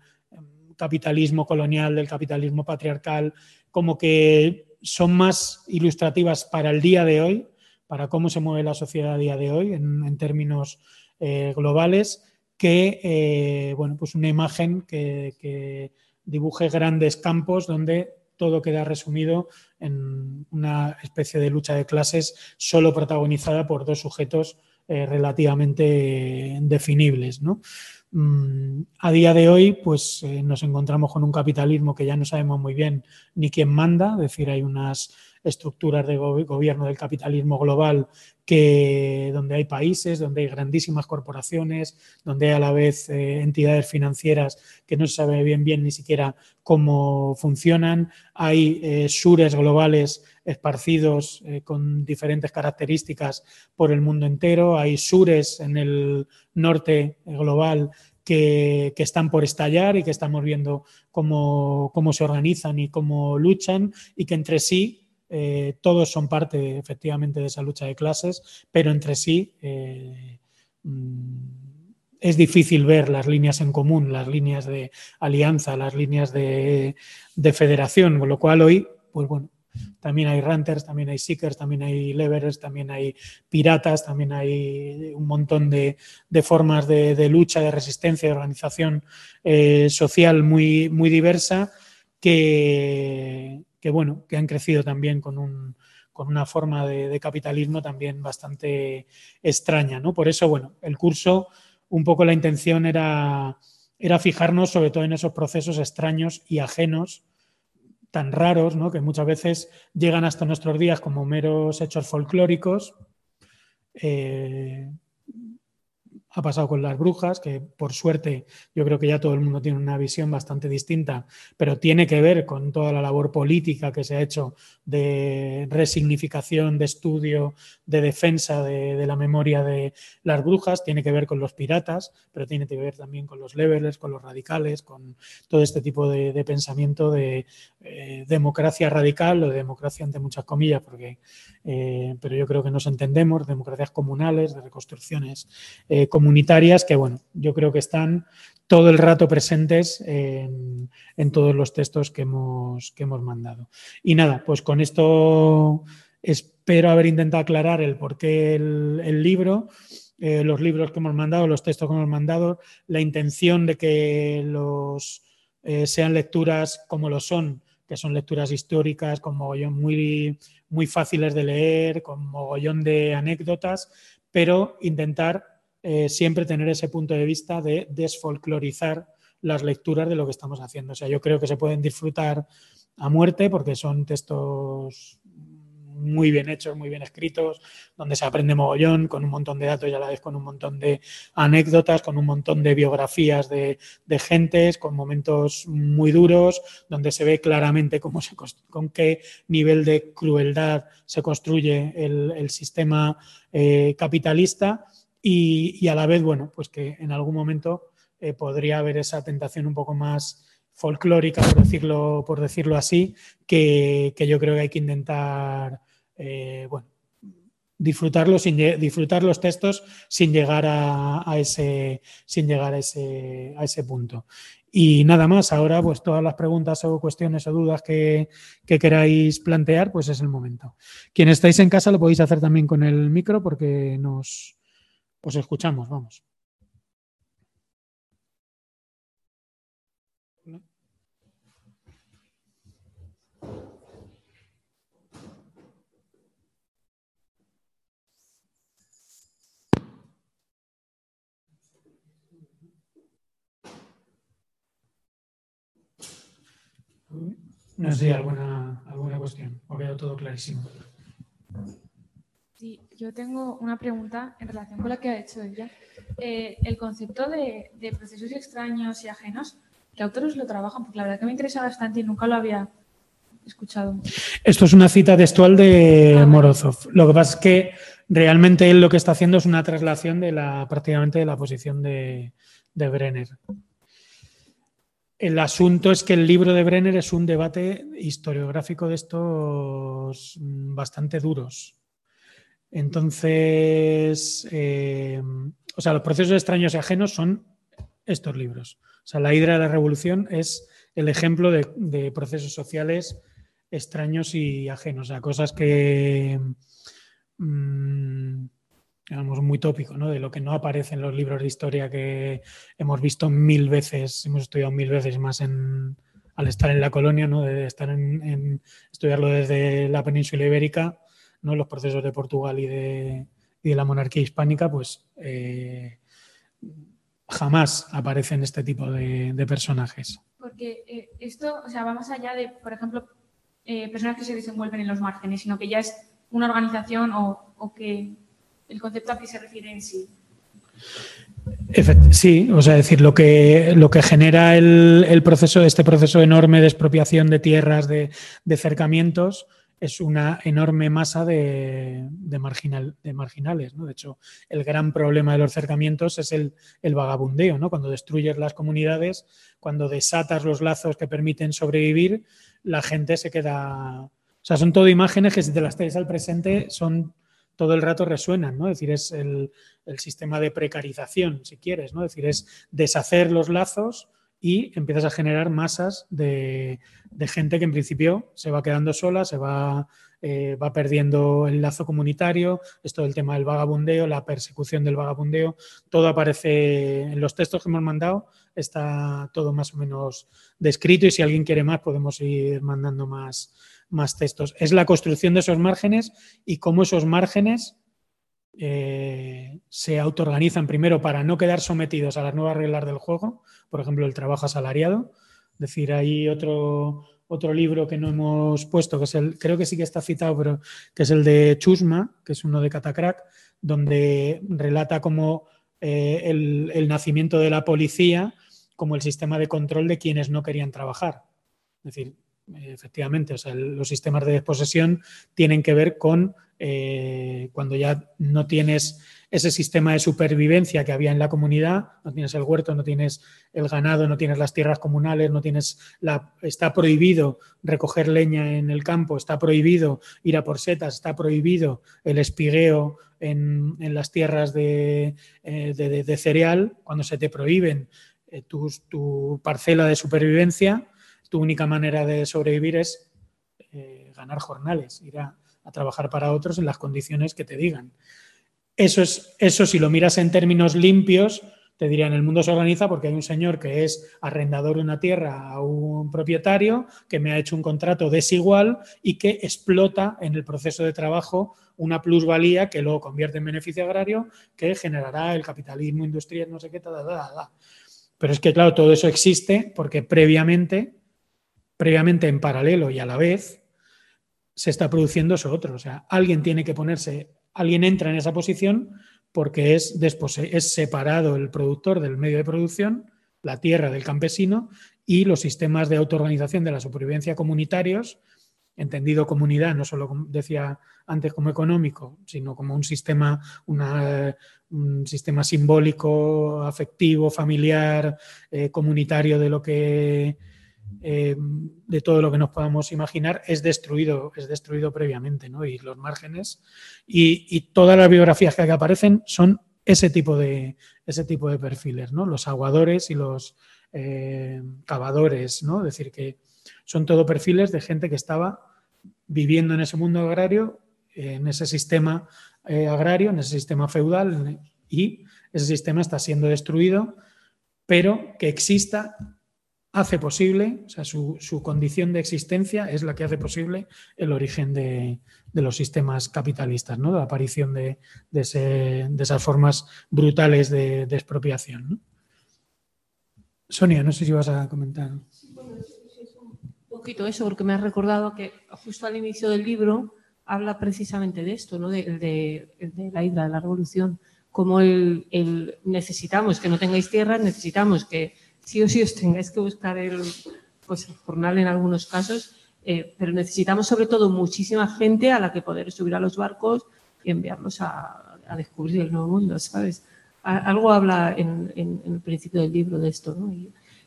capitalismo colonial, del capitalismo patriarcal, como que son más ilustrativas para el día de hoy, para cómo se mueve la sociedad a día de hoy en, términos eh, globales que eh, bueno, pues una imagen que, dibuje grandes campos donde todo queda resumido en una especie de lucha de clases solo protagonizada por dos sujetos eh, relativamente definibles. Mm, a día de hoy, pues eh, nos encontramos con un capitalismo que ya no sabemos muy bien ni quién manda, es decir, hay unas estructuras de gobierno del capitalismo global que, donde hay países, donde hay grandísimas corporaciones, donde hay a la vez eh, entidades financieras que no se sabe bien bien ni siquiera cómo funcionan, hay eh, sures globales esparcidos eh, con diferentes características por el mundo entero, hay sures en el norte global que, están por estallar y que estamos viendo cómo, cómo, se organizan y cómo luchan y que entre sí eh, todos son parte efectivamente de esa lucha de clases, pero entre sí eh, mm, es difícil ver las líneas en común, las líneas de alianza, las líneas de, federación, con lo cual hoy, pues bueno, también hay ranters, también hay seekers, también hay leverers, también hay piratas, también hay un montón de, formas de, lucha, de resistencia, de organización eh, social muy, muy diversa que, que, bueno, que han crecido también con, un, con una forma de, capitalismo también bastante extraña. ¿no? Por eso, bueno, el curso, un poco la intención era, era fijarnos sobre todo en esos procesos extraños y ajenos tan raros, ¿no? que muchas veces llegan hasta nuestros días como meros hechos folclóricos, eh, ha pasado con las brujas, que por suerte yo creo que ya todo el mundo tiene una visión bastante distinta, pero tiene que ver con toda la labor política que se ha hecho de resignificación, de estudio, de defensa de, la memoria de las brujas, tiene que ver con los piratas, pero tiene que ver también con los levelers, con los radicales, con todo este tipo de, pensamiento de eh, democracia radical o de democracia entre muchas comillas, porque, eh, pero yo creo que nos entendemos, democracias comunales, de reconstrucciones eh, comunitarias que, bueno, yo creo que están todo el rato presentes en, todos los textos que hemos, que hemos mandado. Y nada, pues con esto espero haber intentado aclarar el por qué el, libro, eh, los libros que hemos mandado, los textos que hemos mandado, la intención de que los sean lecturas como lo son, que son lecturas históricas, con mogollón muy, muy fáciles de leer, con mogollón de anécdotas, pero intentar eh, siempre tener ese punto de vista de desfolclorizar las lecturas de lo que estamos haciendo. O sea, yo creo que se pueden disfrutar a muerte porque son textos muy bien hechos, muy bien escritos, donde se aprende mogollón, con un montón de datos y a la vez con un montón de anécdotas, con un montón de biografías de, gentes, con momentos muy duros, donde se ve claramente cómo con qué nivel de crueldad se construye el, sistema eh, capitalista. Y, a la vez, bueno, pues que en algún momento eh, podría haber esa tentación un poco más folclórica, por decirlo, por decirlo así, que, yo creo que hay que intentar, eh, bueno, disfrutarlo sin, disfrutar los textos sin llegar a, ese, sin llegar a ese, a ese punto. Y nada más, ahora pues todas las preguntas o cuestiones o dudas que, que, queráis plantear, pues es el momento. Quien estáis en casa lo podéis hacer también con el micro porque nos, pues escuchamos, vamos. No sé, alguna, alguna cuestión. O veo todo clarísimo. Sí, yo tengo una pregunta en relación con lo que ha hecho ella. Eh, el concepto de, procesos extraños y ajenos, ¿qué autores lo trabajan? Porque la verdad que me interesa bastante y nunca lo había escuchado. Esto es una cita textual de ah, Morozov. Lo que pasa es que realmente él lo que está haciendo es una traslación de la prácticamente de la posición de, de Brenner. El asunto es que el libro de Brenner es un debate historiográfico de estos bastante duros. Entonces, eh, o sea, los procesos extraños y ajenos son estos libros. O sea, la hidra de la revolución es el ejemplo de, procesos sociales extraños y ajenos, o sea, cosas que, mm, digamos, muy tópico, ¿no? De lo que no aparece en los libros de historia que hemos visto mil veces, hemos estudiado mil veces más en, al estar en la colonia, ¿no? De estar en estudiarlo desde la península ibérica ¿no? los procesos de Portugal y de, la monarquía hispánica, pues eh, jamás aparecen este tipo de, personajes. Porque eh, esto, o sea, va más allá de, por ejemplo, eh, personas que se desenvuelven en los márgenes, sino que ya es una organización o, que el concepto a qué se refiere en sí. Sí, o sea, decir, lo que, lo que genera el, proceso, este proceso enorme de expropiación de tierras, de, de cercamientos, es una enorme masa de, marginal, de marginales. ¿no? De hecho, el gran problema de los cercamientos es el, vagabundeo. ¿no? Cuando destruyes las comunidades, cuando desatas los lazos que permiten sobrevivir, la gente se queda... O sea, son todo imágenes que si te las traes al presente son todo el rato resuenan, ¿no? Es decir, es el, sistema de precarización, si quieres, ¿no? Es decir, es deshacer los lazos y empiezas a generar masas de, gente que en principio se va quedando sola, se va, eh, va perdiendo el lazo comunitario, esto del tema del vagabundeo, la persecución del vagabundeo, todo aparece en los textos que hemos mandado, está todo más o menos descrito y si alguien quiere más podemos ir mandando más, más textos. Es la construcción de esos márgenes y cómo esos márgenes eh, se autoorganizan primero para no quedar sometidos a las nuevas reglas del juego, por ejemplo, el trabajo asalariado. Es decir, hay otro, otro libro que no hemos puesto, que es el, creo que sí que está citado, pero que es el de Chusma, que es uno de Catacrack, donde relata cómo eh, el, nacimiento de la policía como el sistema de control de quienes no querían trabajar. Es decir, efectivamente, los sistemas de desposesión tienen que ver con eh, cuando ya no tienes ese sistema de supervivencia que había en la comunidad, no tienes el huerto, no tienes el ganado, no tienes las tierras comunales, no tienes la está prohibido recoger leña en el campo, está prohibido ir a por setas, está prohibido el espigueo en, las tierras eh, de, cereal, cuando se te prohíben eh, tu, parcela de supervivencia, tu única manera de sobrevivir es eh, ganar jornales, ir a trabajar para otros en las condiciones que te digan. Eso, es, eso si lo miras en términos limpios, te diría, en el mundo se organiza porque hay un señor que es arrendador de una tierra a un propietario que me ha hecho un contrato desigual y que explota en el proceso de trabajo una plusvalía que luego convierte en beneficio agrario que generará el capitalismo industrial, no sé qué, tal, Pero es que, claro, todo eso existe porque previamente, previamente en paralelo y a la vez, se está produciendo eso otro. O sea, alguien tiene que ponerse alguien entra en esa posición porque es, es separado el productor del medio de producción, la tierra del campesino y los sistemas de autoorganización de la supervivencia comunitarios, entendido comunidad, no solo decía antes como económico, sino como un sistema, un sistema simbólico, afectivo, familiar, eh, comunitario de lo que eh, de todo lo que nos podamos imaginar es destruido, es destruido previamente, ¿no? Y los márgenes y, todas las biografías que aquí aparecen son ese tipo de, ese tipo de perfiles, ¿no? Los aguadores y los eh, cavadores, ¿no? Es decir, que son todo perfiles de gente que estaba viviendo en ese mundo agrario, en ese sistema eh, agrario, en ese sistema feudal, y ese sistema está siendo destruido, pero que exista hace posible, o sea, su, condición de existencia es la que hace posible el origen de, los sistemas capitalistas, ¿no? la aparición de, esas formas brutales de, expropiación. Sonia, no sé si vas a comentar. Bueno, es un poquito eso, porque me has recordado que justo al inicio del libro habla precisamente de esto, ¿no? de, la hidra, de la revolución, como el necesitamos que no tengáis tierra, necesitamos que sí o sí os tengáis que buscar el, pues, jornal en algunos casos, eh, pero necesitamos sobre todo muchísima gente a la que poder subir a los barcos y enviarlos a, descubrir el nuevo mundo, ¿sabes? algo habla en, el principio del libro de esto, ¿no?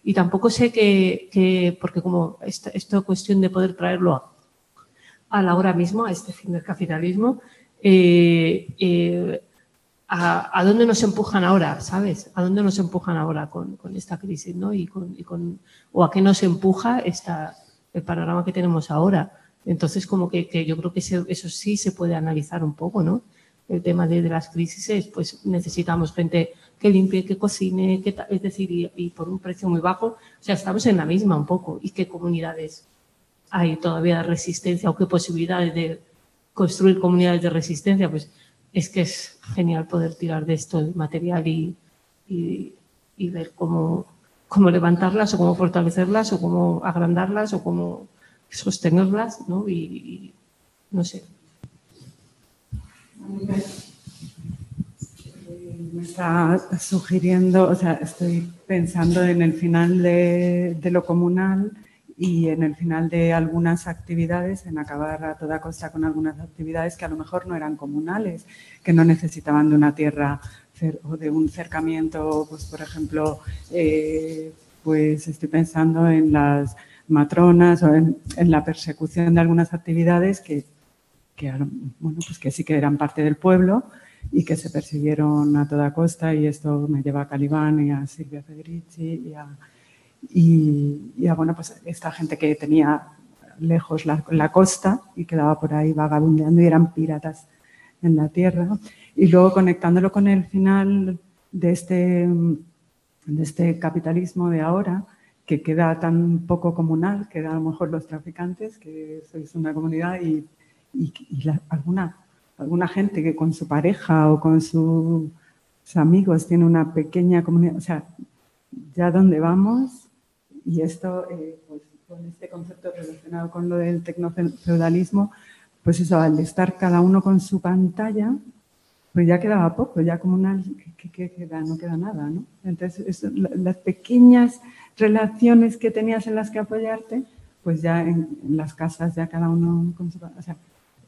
Y, tampoco sé que, porque como esta, esta, cuestión de poder traerlo a, la hora misma, a este fin del capitalismo, eh, eh, a, dónde nos empujan ahora, ¿sabes? ¿A dónde nos empujan ahora con, esta crisis, ¿no? Y con, o a qué nos empuja esta, el panorama que tenemos ahora. Entonces, como que, yo creo que eso, sí se puede analizar un poco, ¿no? El tema de, las crisis pues necesitamos gente que limpie, que cocine, que, es decir, y, por un precio muy bajo. O sea, estamos en la misma un poco. ¿Y qué comunidades hay todavía de resistencia o qué posibilidades de construir comunidades de resistencia? Pues es que es genial poder tirar de esto el material y, ver cómo, cómo, levantarlas o cómo fortalecerlas o cómo agrandarlas o cómo sostenerlas, ¿no? Y, no sé. Me está sugiriendo, o sea, estoy pensando en el final de lo comunal y en el final de algunas actividades, en acabar a toda costa con algunas actividades que a lo mejor no eran comunales, que no necesitaban de una tierra o de un cercamiento, pues por ejemplo, eh, pues estoy pensando en las matronas o en, la persecución de algunas actividades que, que, bueno, pues que sí que eran parte del pueblo y que se persiguieron a toda costa y esto me lleva a Calibán y a Silvia Federici y a y, ya bueno, pues esta gente que tenía lejos la, costa y quedaba por ahí vagabundeando y eran piratas en la tierra. Y luego conectándolo con el final de este, de este capitalismo de ahora, que queda tan poco comunal, que a lo mejor los traficantes, que sois una comunidad, y, y, alguna, alguna gente que con su pareja o con sus amigos tiene una pequeña comunidad. O sea, ya dónde vamos y esto, eh, pues, con este concepto relacionado con lo del tecnofeudalismo, pues eso, al estar cada uno con su pantalla, pues ya quedaba poco, ya comunal, ¿qué, queda? No queda nada, ¿no? Entonces, las pequeñas relaciones que tenías en las que apoyarte, pues ya en, las casas ya cada uno, o sea,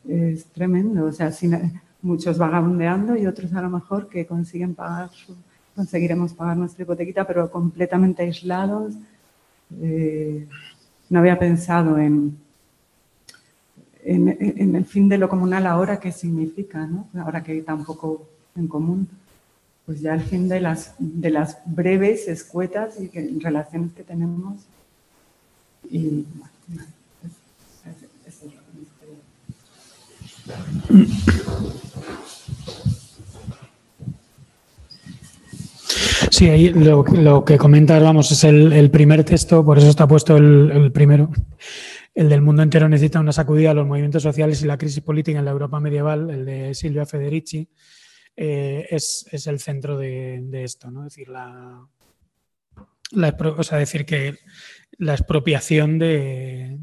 es tremendo, o sea, muchos vagabundeando y otros a lo mejor que consiguen pagar, conseguiremos pagar nuestra hipotequita, pero completamente aislados. Eh, no había pensado en, en, el fin de lo comunal ahora, ¿qué significa? ¿no? Ahora que hay tan poco en común. Pues ya el fin de las, de las breves, escuetas y relaciones que tenemos. Y bueno, es, Sí, ahí lo, que comentas, vamos, es el, primer texto, por eso está puesto el primero el del mundo entero necesita una sacudida a los movimientos sociales y la crisis política en la Europa medieval, el de Silvia Federici, eh, es, el centro de, esto, ¿no? Es decir, la, decir que la expropiación de,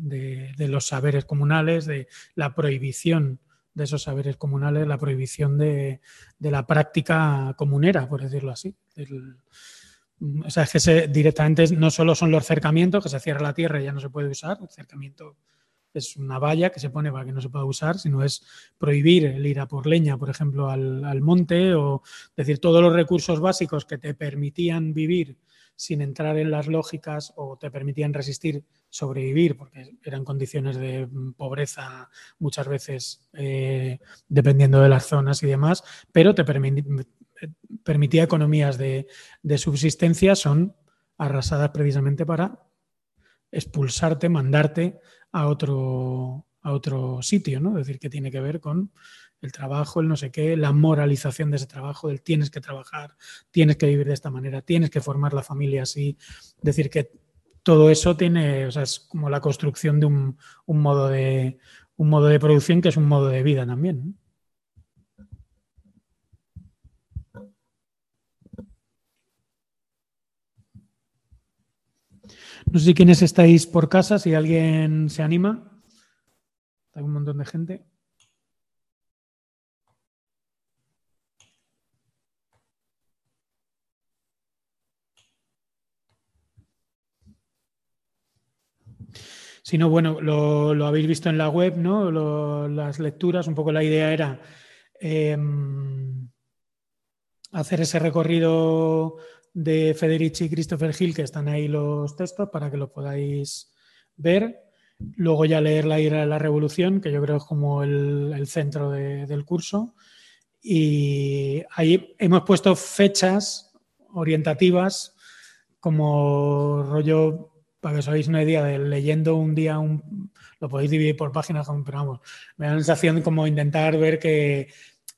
los saberes comunales, de la prohibición de esos saberes comunales, la prohibición de, la práctica comunera, por decirlo así. O sea, es que directamente no solo son los cercamientos, que se cierra la tierra y ya no se puede usar, el cercamiento es una valla que se pone para que no se pueda usar, sino es prohibir el ir a por leña, por ejemplo, al, monte, o decir, todos los recursos básicos que te permitían vivir sin entrar en las lógicas o te permitían resistir, sobrevivir, porque eran condiciones de pobreza muchas veces eh, dependiendo de las zonas y demás, pero te permitía economías de, subsistencia son arrasadas precisamente para expulsarte, mandarte a otro, a otro sitio, ¿no? Es decir, que tiene que ver con el trabajo, el no sé qué, la moralización de ese trabajo, el tienes que trabajar, tienes que vivir de esta manera, tienes que formar la familia así. Decir, que todo eso tiene, o sea, es como la construcción de un, modo, de, un modo de producción que es un modo de vida también. No sé quiénes estáis por casa, si alguien se anima. Hay un montón de gente. Si no, bueno, lo, habéis visto en la web, ¿no? las lecturas, un poco la idea era em, hacer ese recorrido de Federici y Christopher Hill, que están ahí los textos para que lo podáis ver. Luego ya leer la ira de la revolución, que yo creo es como el, centro del curso. Y ahí hemos puesto fechas orientativas como rollo, para que os hagáis una idea de leyendo un día, un, lo podéis dividir por páginas, pero vamos, me da la sensación como intentar ver que,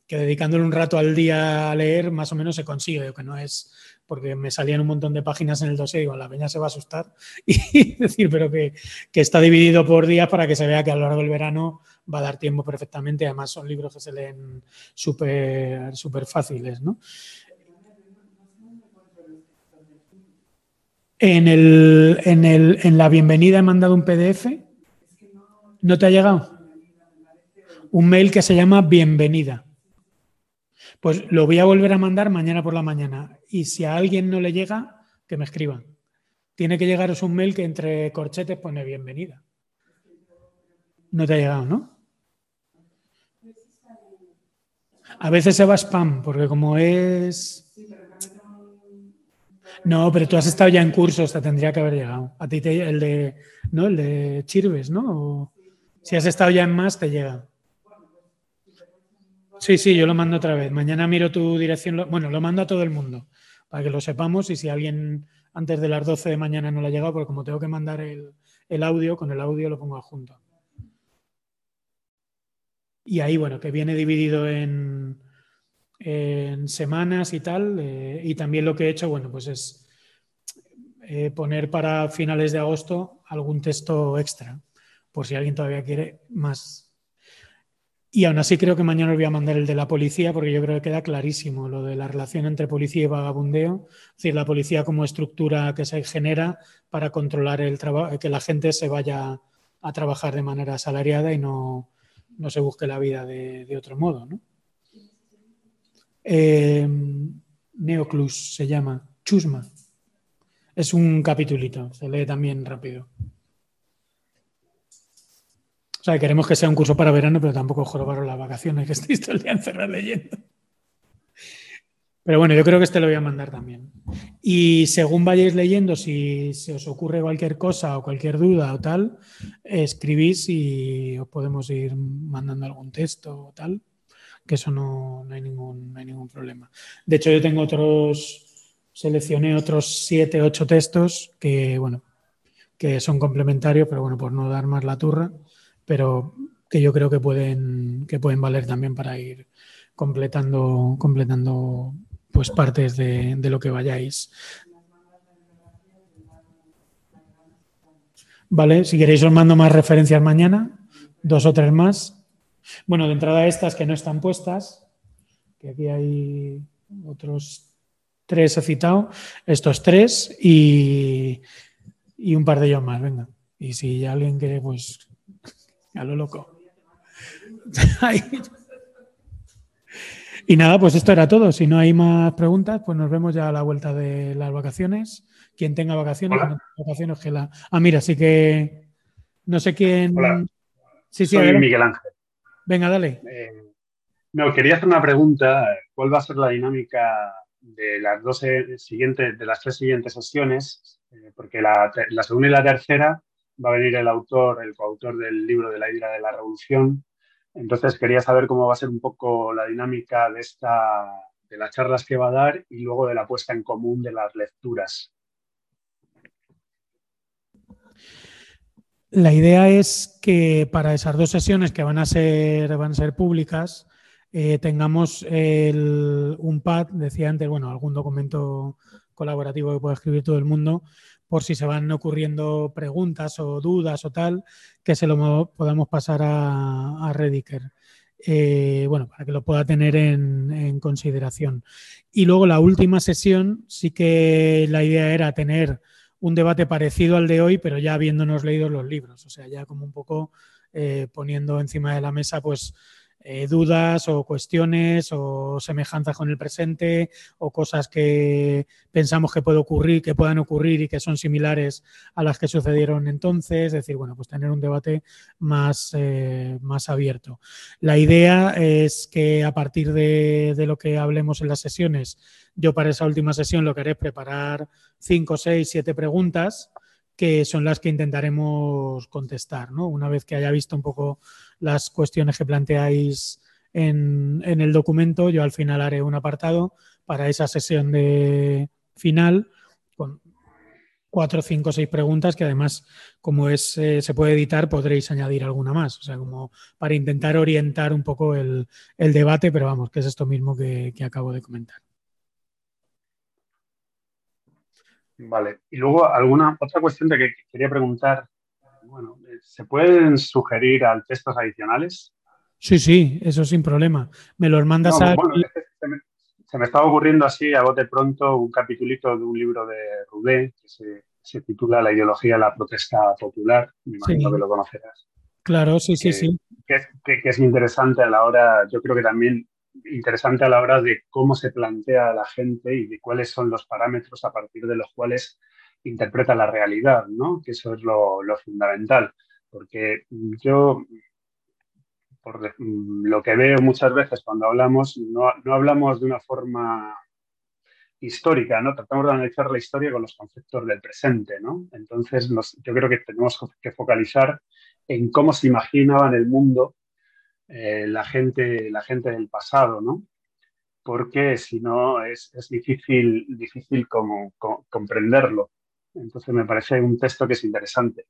dedicándole un rato al día a leer más o menos se consigue, que no es porque me salían un montón de páginas en el dossier y digo, la peña se va a asustar y decir, pero que, está dividido por días para que se vea que a lo largo del verano va a dar tiempo perfectamente. Además, son libros que se leen súper súper fáciles, ¿no? En, el, en, el, en la bienvenida he mandado un PDF. ¿No te ha llegado? Un mail que se llama bienvenida. Pues lo voy a volver a mandar mañana por la mañana. Y si a alguien no le llega, que me escriban. Tiene que llegaros un mail que entre corchetes pone bienvenida. No te ha llegado, ¿no? A veces se va spam, porque como es. No, pero tú has estado ya en cursos, te tendría que haber llegado. A ti te, el de, ¿no? El de Chirves, ¿no? si has estado ya en más, te llega. Sí, sí, yo lo mando otra vez. Mañana miro tu dirección. Bueno, lo mando a todo el mundo para que lo sepamos y si alguien antes de las 12 de mañana no le ha llegado, porque como tengo que mandar el, audio, con el audio lo pongo adjunto. Y ahí, bueno, que viene dividido en, semanas y tal. Eh, y también lo que he hecho, bueno, pues es eh, poner para finales de agosto algún texto extra, por si alguien todavía quiere más y aún así creo que mañana os voy a mandar el de la policía porque yo creo que queda clarísimo lo de la relación entre policía y vagabundeo, es decir, la policía como estructura que se genera para controlar el trabajo, que la gente se vaya a trabajar de manera asalariada y no, se busque la vida de, otro modo. Eh, Neoclus se llama, Chusma. Es un capitulito, se lee también rápido. O sea, queremos que sea un curso para verano, pero tampoco jorobaros las vacaciones, que estéis todo el día encerrados leyendo. Pero bueno, yo creo que este lo voy a mandar también. Y según vayáis leyendo, si se os ocurre cualquier cosa o cualquier duda o tal, escribís y os podemos ir mandando algún texto o tal, que eso no, hay, ningún, hay ningún problema. De hecho, yo tengo otros, seleccioné otros siete, ocho textos que, bueno, que son complementarios, pero bueno, por no dar más la turra, pero que yo creo que pueden, que pueden valer también para ir completando, completando pues partes de, lo que vayáis. Vale, si queréis os mando más referencias mañana, dos o tres más. Bueno, de entrada estas que no están puestas, que aquí hay otros tres he citado, estos tres y, y un par de ellos más, venga. Y si alguien quiere, pues a lo loco. Y nada, pues esto era todo. Si no hay más preguntas, pues nos vemos ya a la vuelta de las vacaciones. Quien tenga vacaciones, vacaciones que la. Ah, mira, sí que no sé quién. Hola. Sí, sí, Soy Miguel Ángel. Venga, dale. Eh, no, quería hacer una pregunta. ¿Cuál va a ser la dinámica de las dos siguientes, de las tres siguientes sesiones? Eh, porque la, la segunda y la tercera va a venir el autor, el coautor del libro de la ira de la revolución, entonces quería saber cómo va a ser un poco la dinámica de esta de las charlas que va a dar y luego de la puesta en común de las lecturas. La idea es que para esas dos sesiones que van a ser, van a ser públicas, eh, tengamos un pad, decía antes, bueno, algún documento colaborativo que pueda escribir todo el mundo, por si se van ocurriendo preguntas o dudas o tal, que se lo podamos pasar a, a Rediker. Eh, bueno, para que lo pueda tener en, consideración. Y luego la última sesión, sí que la idea era tener un debate parecido al de hoy, pero ya habiéndonos leído los libros, o sea, ya como un poco eh, poniendo encima de la mesa, pues eh, dudas o cuestiones o semejanzas con el presente o cosas que pensamos que puede ocurrir, que puedan ocurrir y que son similares a las que sucedieron entonces. Es decir, bueno, pues tener un debate más, eh, más abierto. La idea es que a partir de, de, lo que hablemos en las sesiones, yo para esa última sesión lo que haré es preparar cinco, seis, siete preguntas que son las que intentaremos contestar, ¿no? Una vez que haya visto un poco las cuestiones que planteáis en, el documento, yo al final haré un apartado para esa sesión de final con cuatro, cinco, seis preguntas que además, como es, eh, se puede editar, podréis añadir alguna más. O sea, como para intentar orientar un poco el, debate, pero vamos, que es esto mismo que acabo de comentar. Vale. Y luego, alguna otra cuestión de que quería preguntar. Bueno, ¿se pueden sugerir al textos adicionales? Sí, sí, eso sin problema. Me los mandas a. se, me, estaba ocurriendo así a bote pronto un capitulito de un libro de Rudé que se, titula La ideología de la protesta popular. Me imagino que lo conocerás. Claro, sí, sí, sí. Que, que, es interesante a la hora, yo creo que también interesante a la hora de cómo se plantea la gente y de cuáles son los parámetros a partir de los cuales interpreta la realidad, ¿no? Que eso es lo, fundamental. Porque yo, por lo que veo muchas veces cuando hablamos, no, hablamos de una forma histórica, ¿no? Tratamos de analizar la historia con los conceptos del presente, ¿no? Entonces, yo creo que tenemos que focalizar en cómo se imaginaban el mundo eh, la, gente, la gente del pasado, ¿no? Porque si no es, difícil, difícil como, comprenderlo. Entonces me parece un texto que es interesante.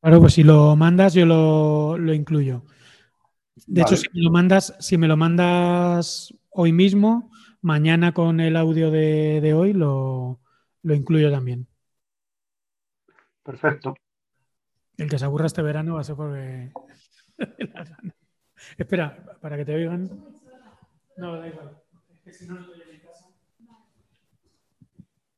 Claro, pues si lo mandas, yo lo, incluyo. De hecho, si me, lo mandas, si me lo mandas hoy mismo, mañana con el audio de, hoy lo, lo, incluyo también. Perfecto. El que se aburra este verano va a ser porque Espera, para que te oigan. No, da igual. Es que si no, no.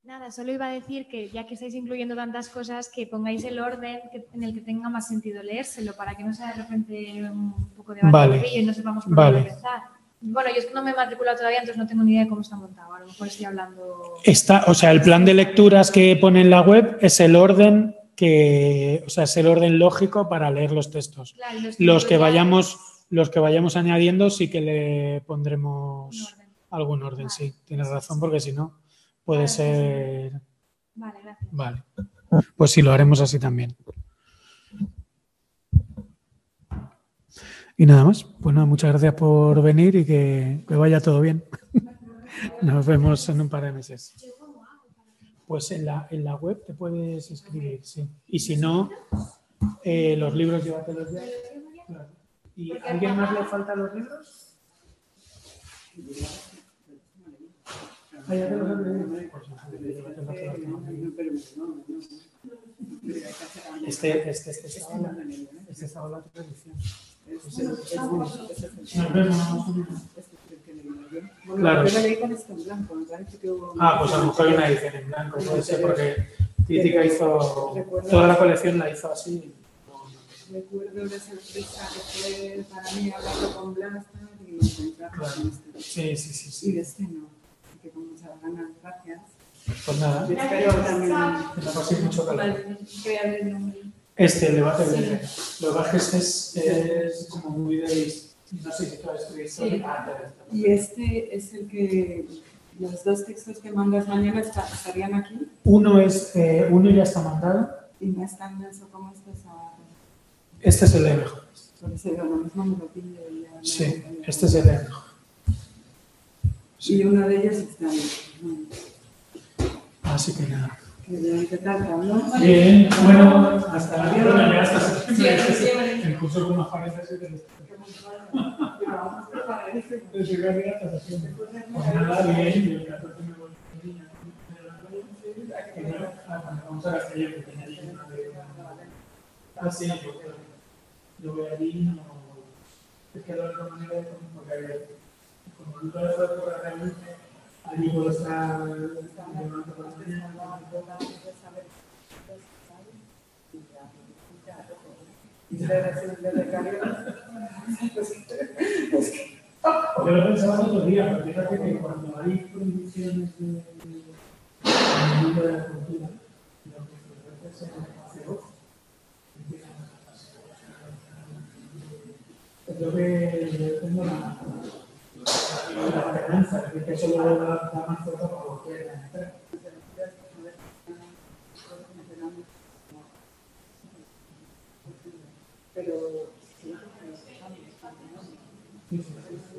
Nada, solo iba a decir que ya que estáis incluyendo tantas cosas, que pongáis el orden en el que tenga más sentido leérselo, para que no sea de repente un poco de vale. y no sepamos por vale. dónde empezar. Bueno, yo es que no me he matriculado todavía, entonces no tengo ni idea de cómo está montado. A lo mejor estoy hablando. Está, o sea, el plan de lecturas que pone en la web es el orden que, o sea, es el orden lógico para leer los textos. Claro, Los que ya vayamos, los que vayamos añadiendo sí que le pondremos orden. algún orden, Vale. sí. Tienes razón, porque si no, puede Vale, sí. ser. Vale, gracias. Vale. Pues sí, lo haremos así también. Y nada más. Pues nada, muchas gracias por venir y que, que vaya todo bien. Nos vemos en un par de meses. Pues en la, en la web te puedes escribir, sí. Y si no, eh, los libros llévatelos ya. ¿Y a alguien más le faltan los libros? Este, este, este estaba en la, este estaba en la otra edición. Nos vemos. Claro. Ah, pues a lo mejor hay una edición en blanco, puede ser porque Crítica hizo toda la colección la hizo así. Recuerdo la sorpresa que fue para mí hablarlo con Blas y encontrarlo Claro. con este. Sí, sí, sí, Y sí. de este no. Así que con muchas ganas, gracias. Pues nada, Y espero también. que te paséis mucho calor. Este, el debate de Lo que pasa es que este es, es como muy de... No sé si tú has escrito. Ah, pero está. Y este es el que los dos textos que mandas mañana está- estarían aquí Uno es, eh, uno ya está mandado. y no como estos a... Este es el de mejor. Por eso digo, lo mismo me lo pillo y ya. no- Sí, este es el de mejor. Y uno de ellos está ahí. Así que nada. que bien, bueno, hasta la vida, ya hasta. El curso con más que que había hasta. Pues nada, bien, el 14 me voy. Vamos a que tenía allí una de- Ah, sí, porque yo voy allí y no... Es que la única manera es como porque como Yo lo pensaba otro día, pero fíjate que cuando hay prohibiciones de, mundo de la cultura, lo que se es hace ojo. Es lo que yo tengo la esperanza de que eso luego da, da más fuerza para volver a entrar. pero Sí, sí, sí.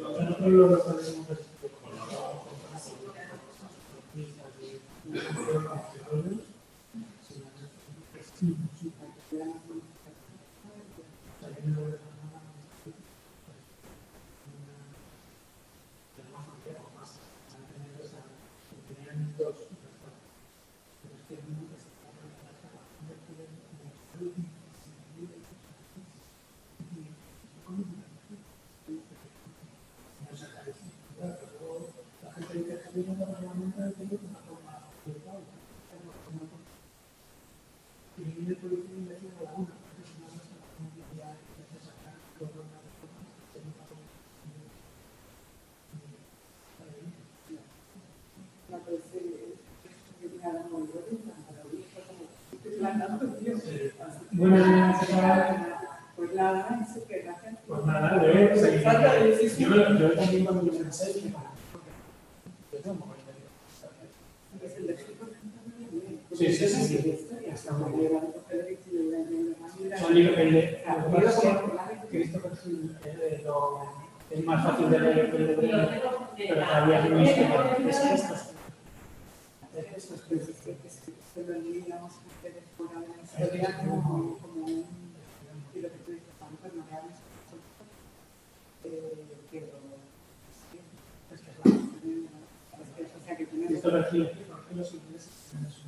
Nosotros lo resolvemos así. Bueno, ¿qué tal? pues nada, eso que gracias. Pues nada, yo, yo, yo también cuando lo pensé, dije, Sí, sí, sí, más fácil de pero todavía no es que es historia como como un y lo que tú dices, Juan, pues no reales, eh, pero sí, pues que es la es que, o sea, que tenemos Christopher Hill, ¿por qué los ingleses tienen su-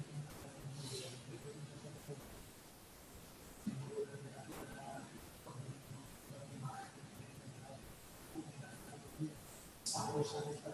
No,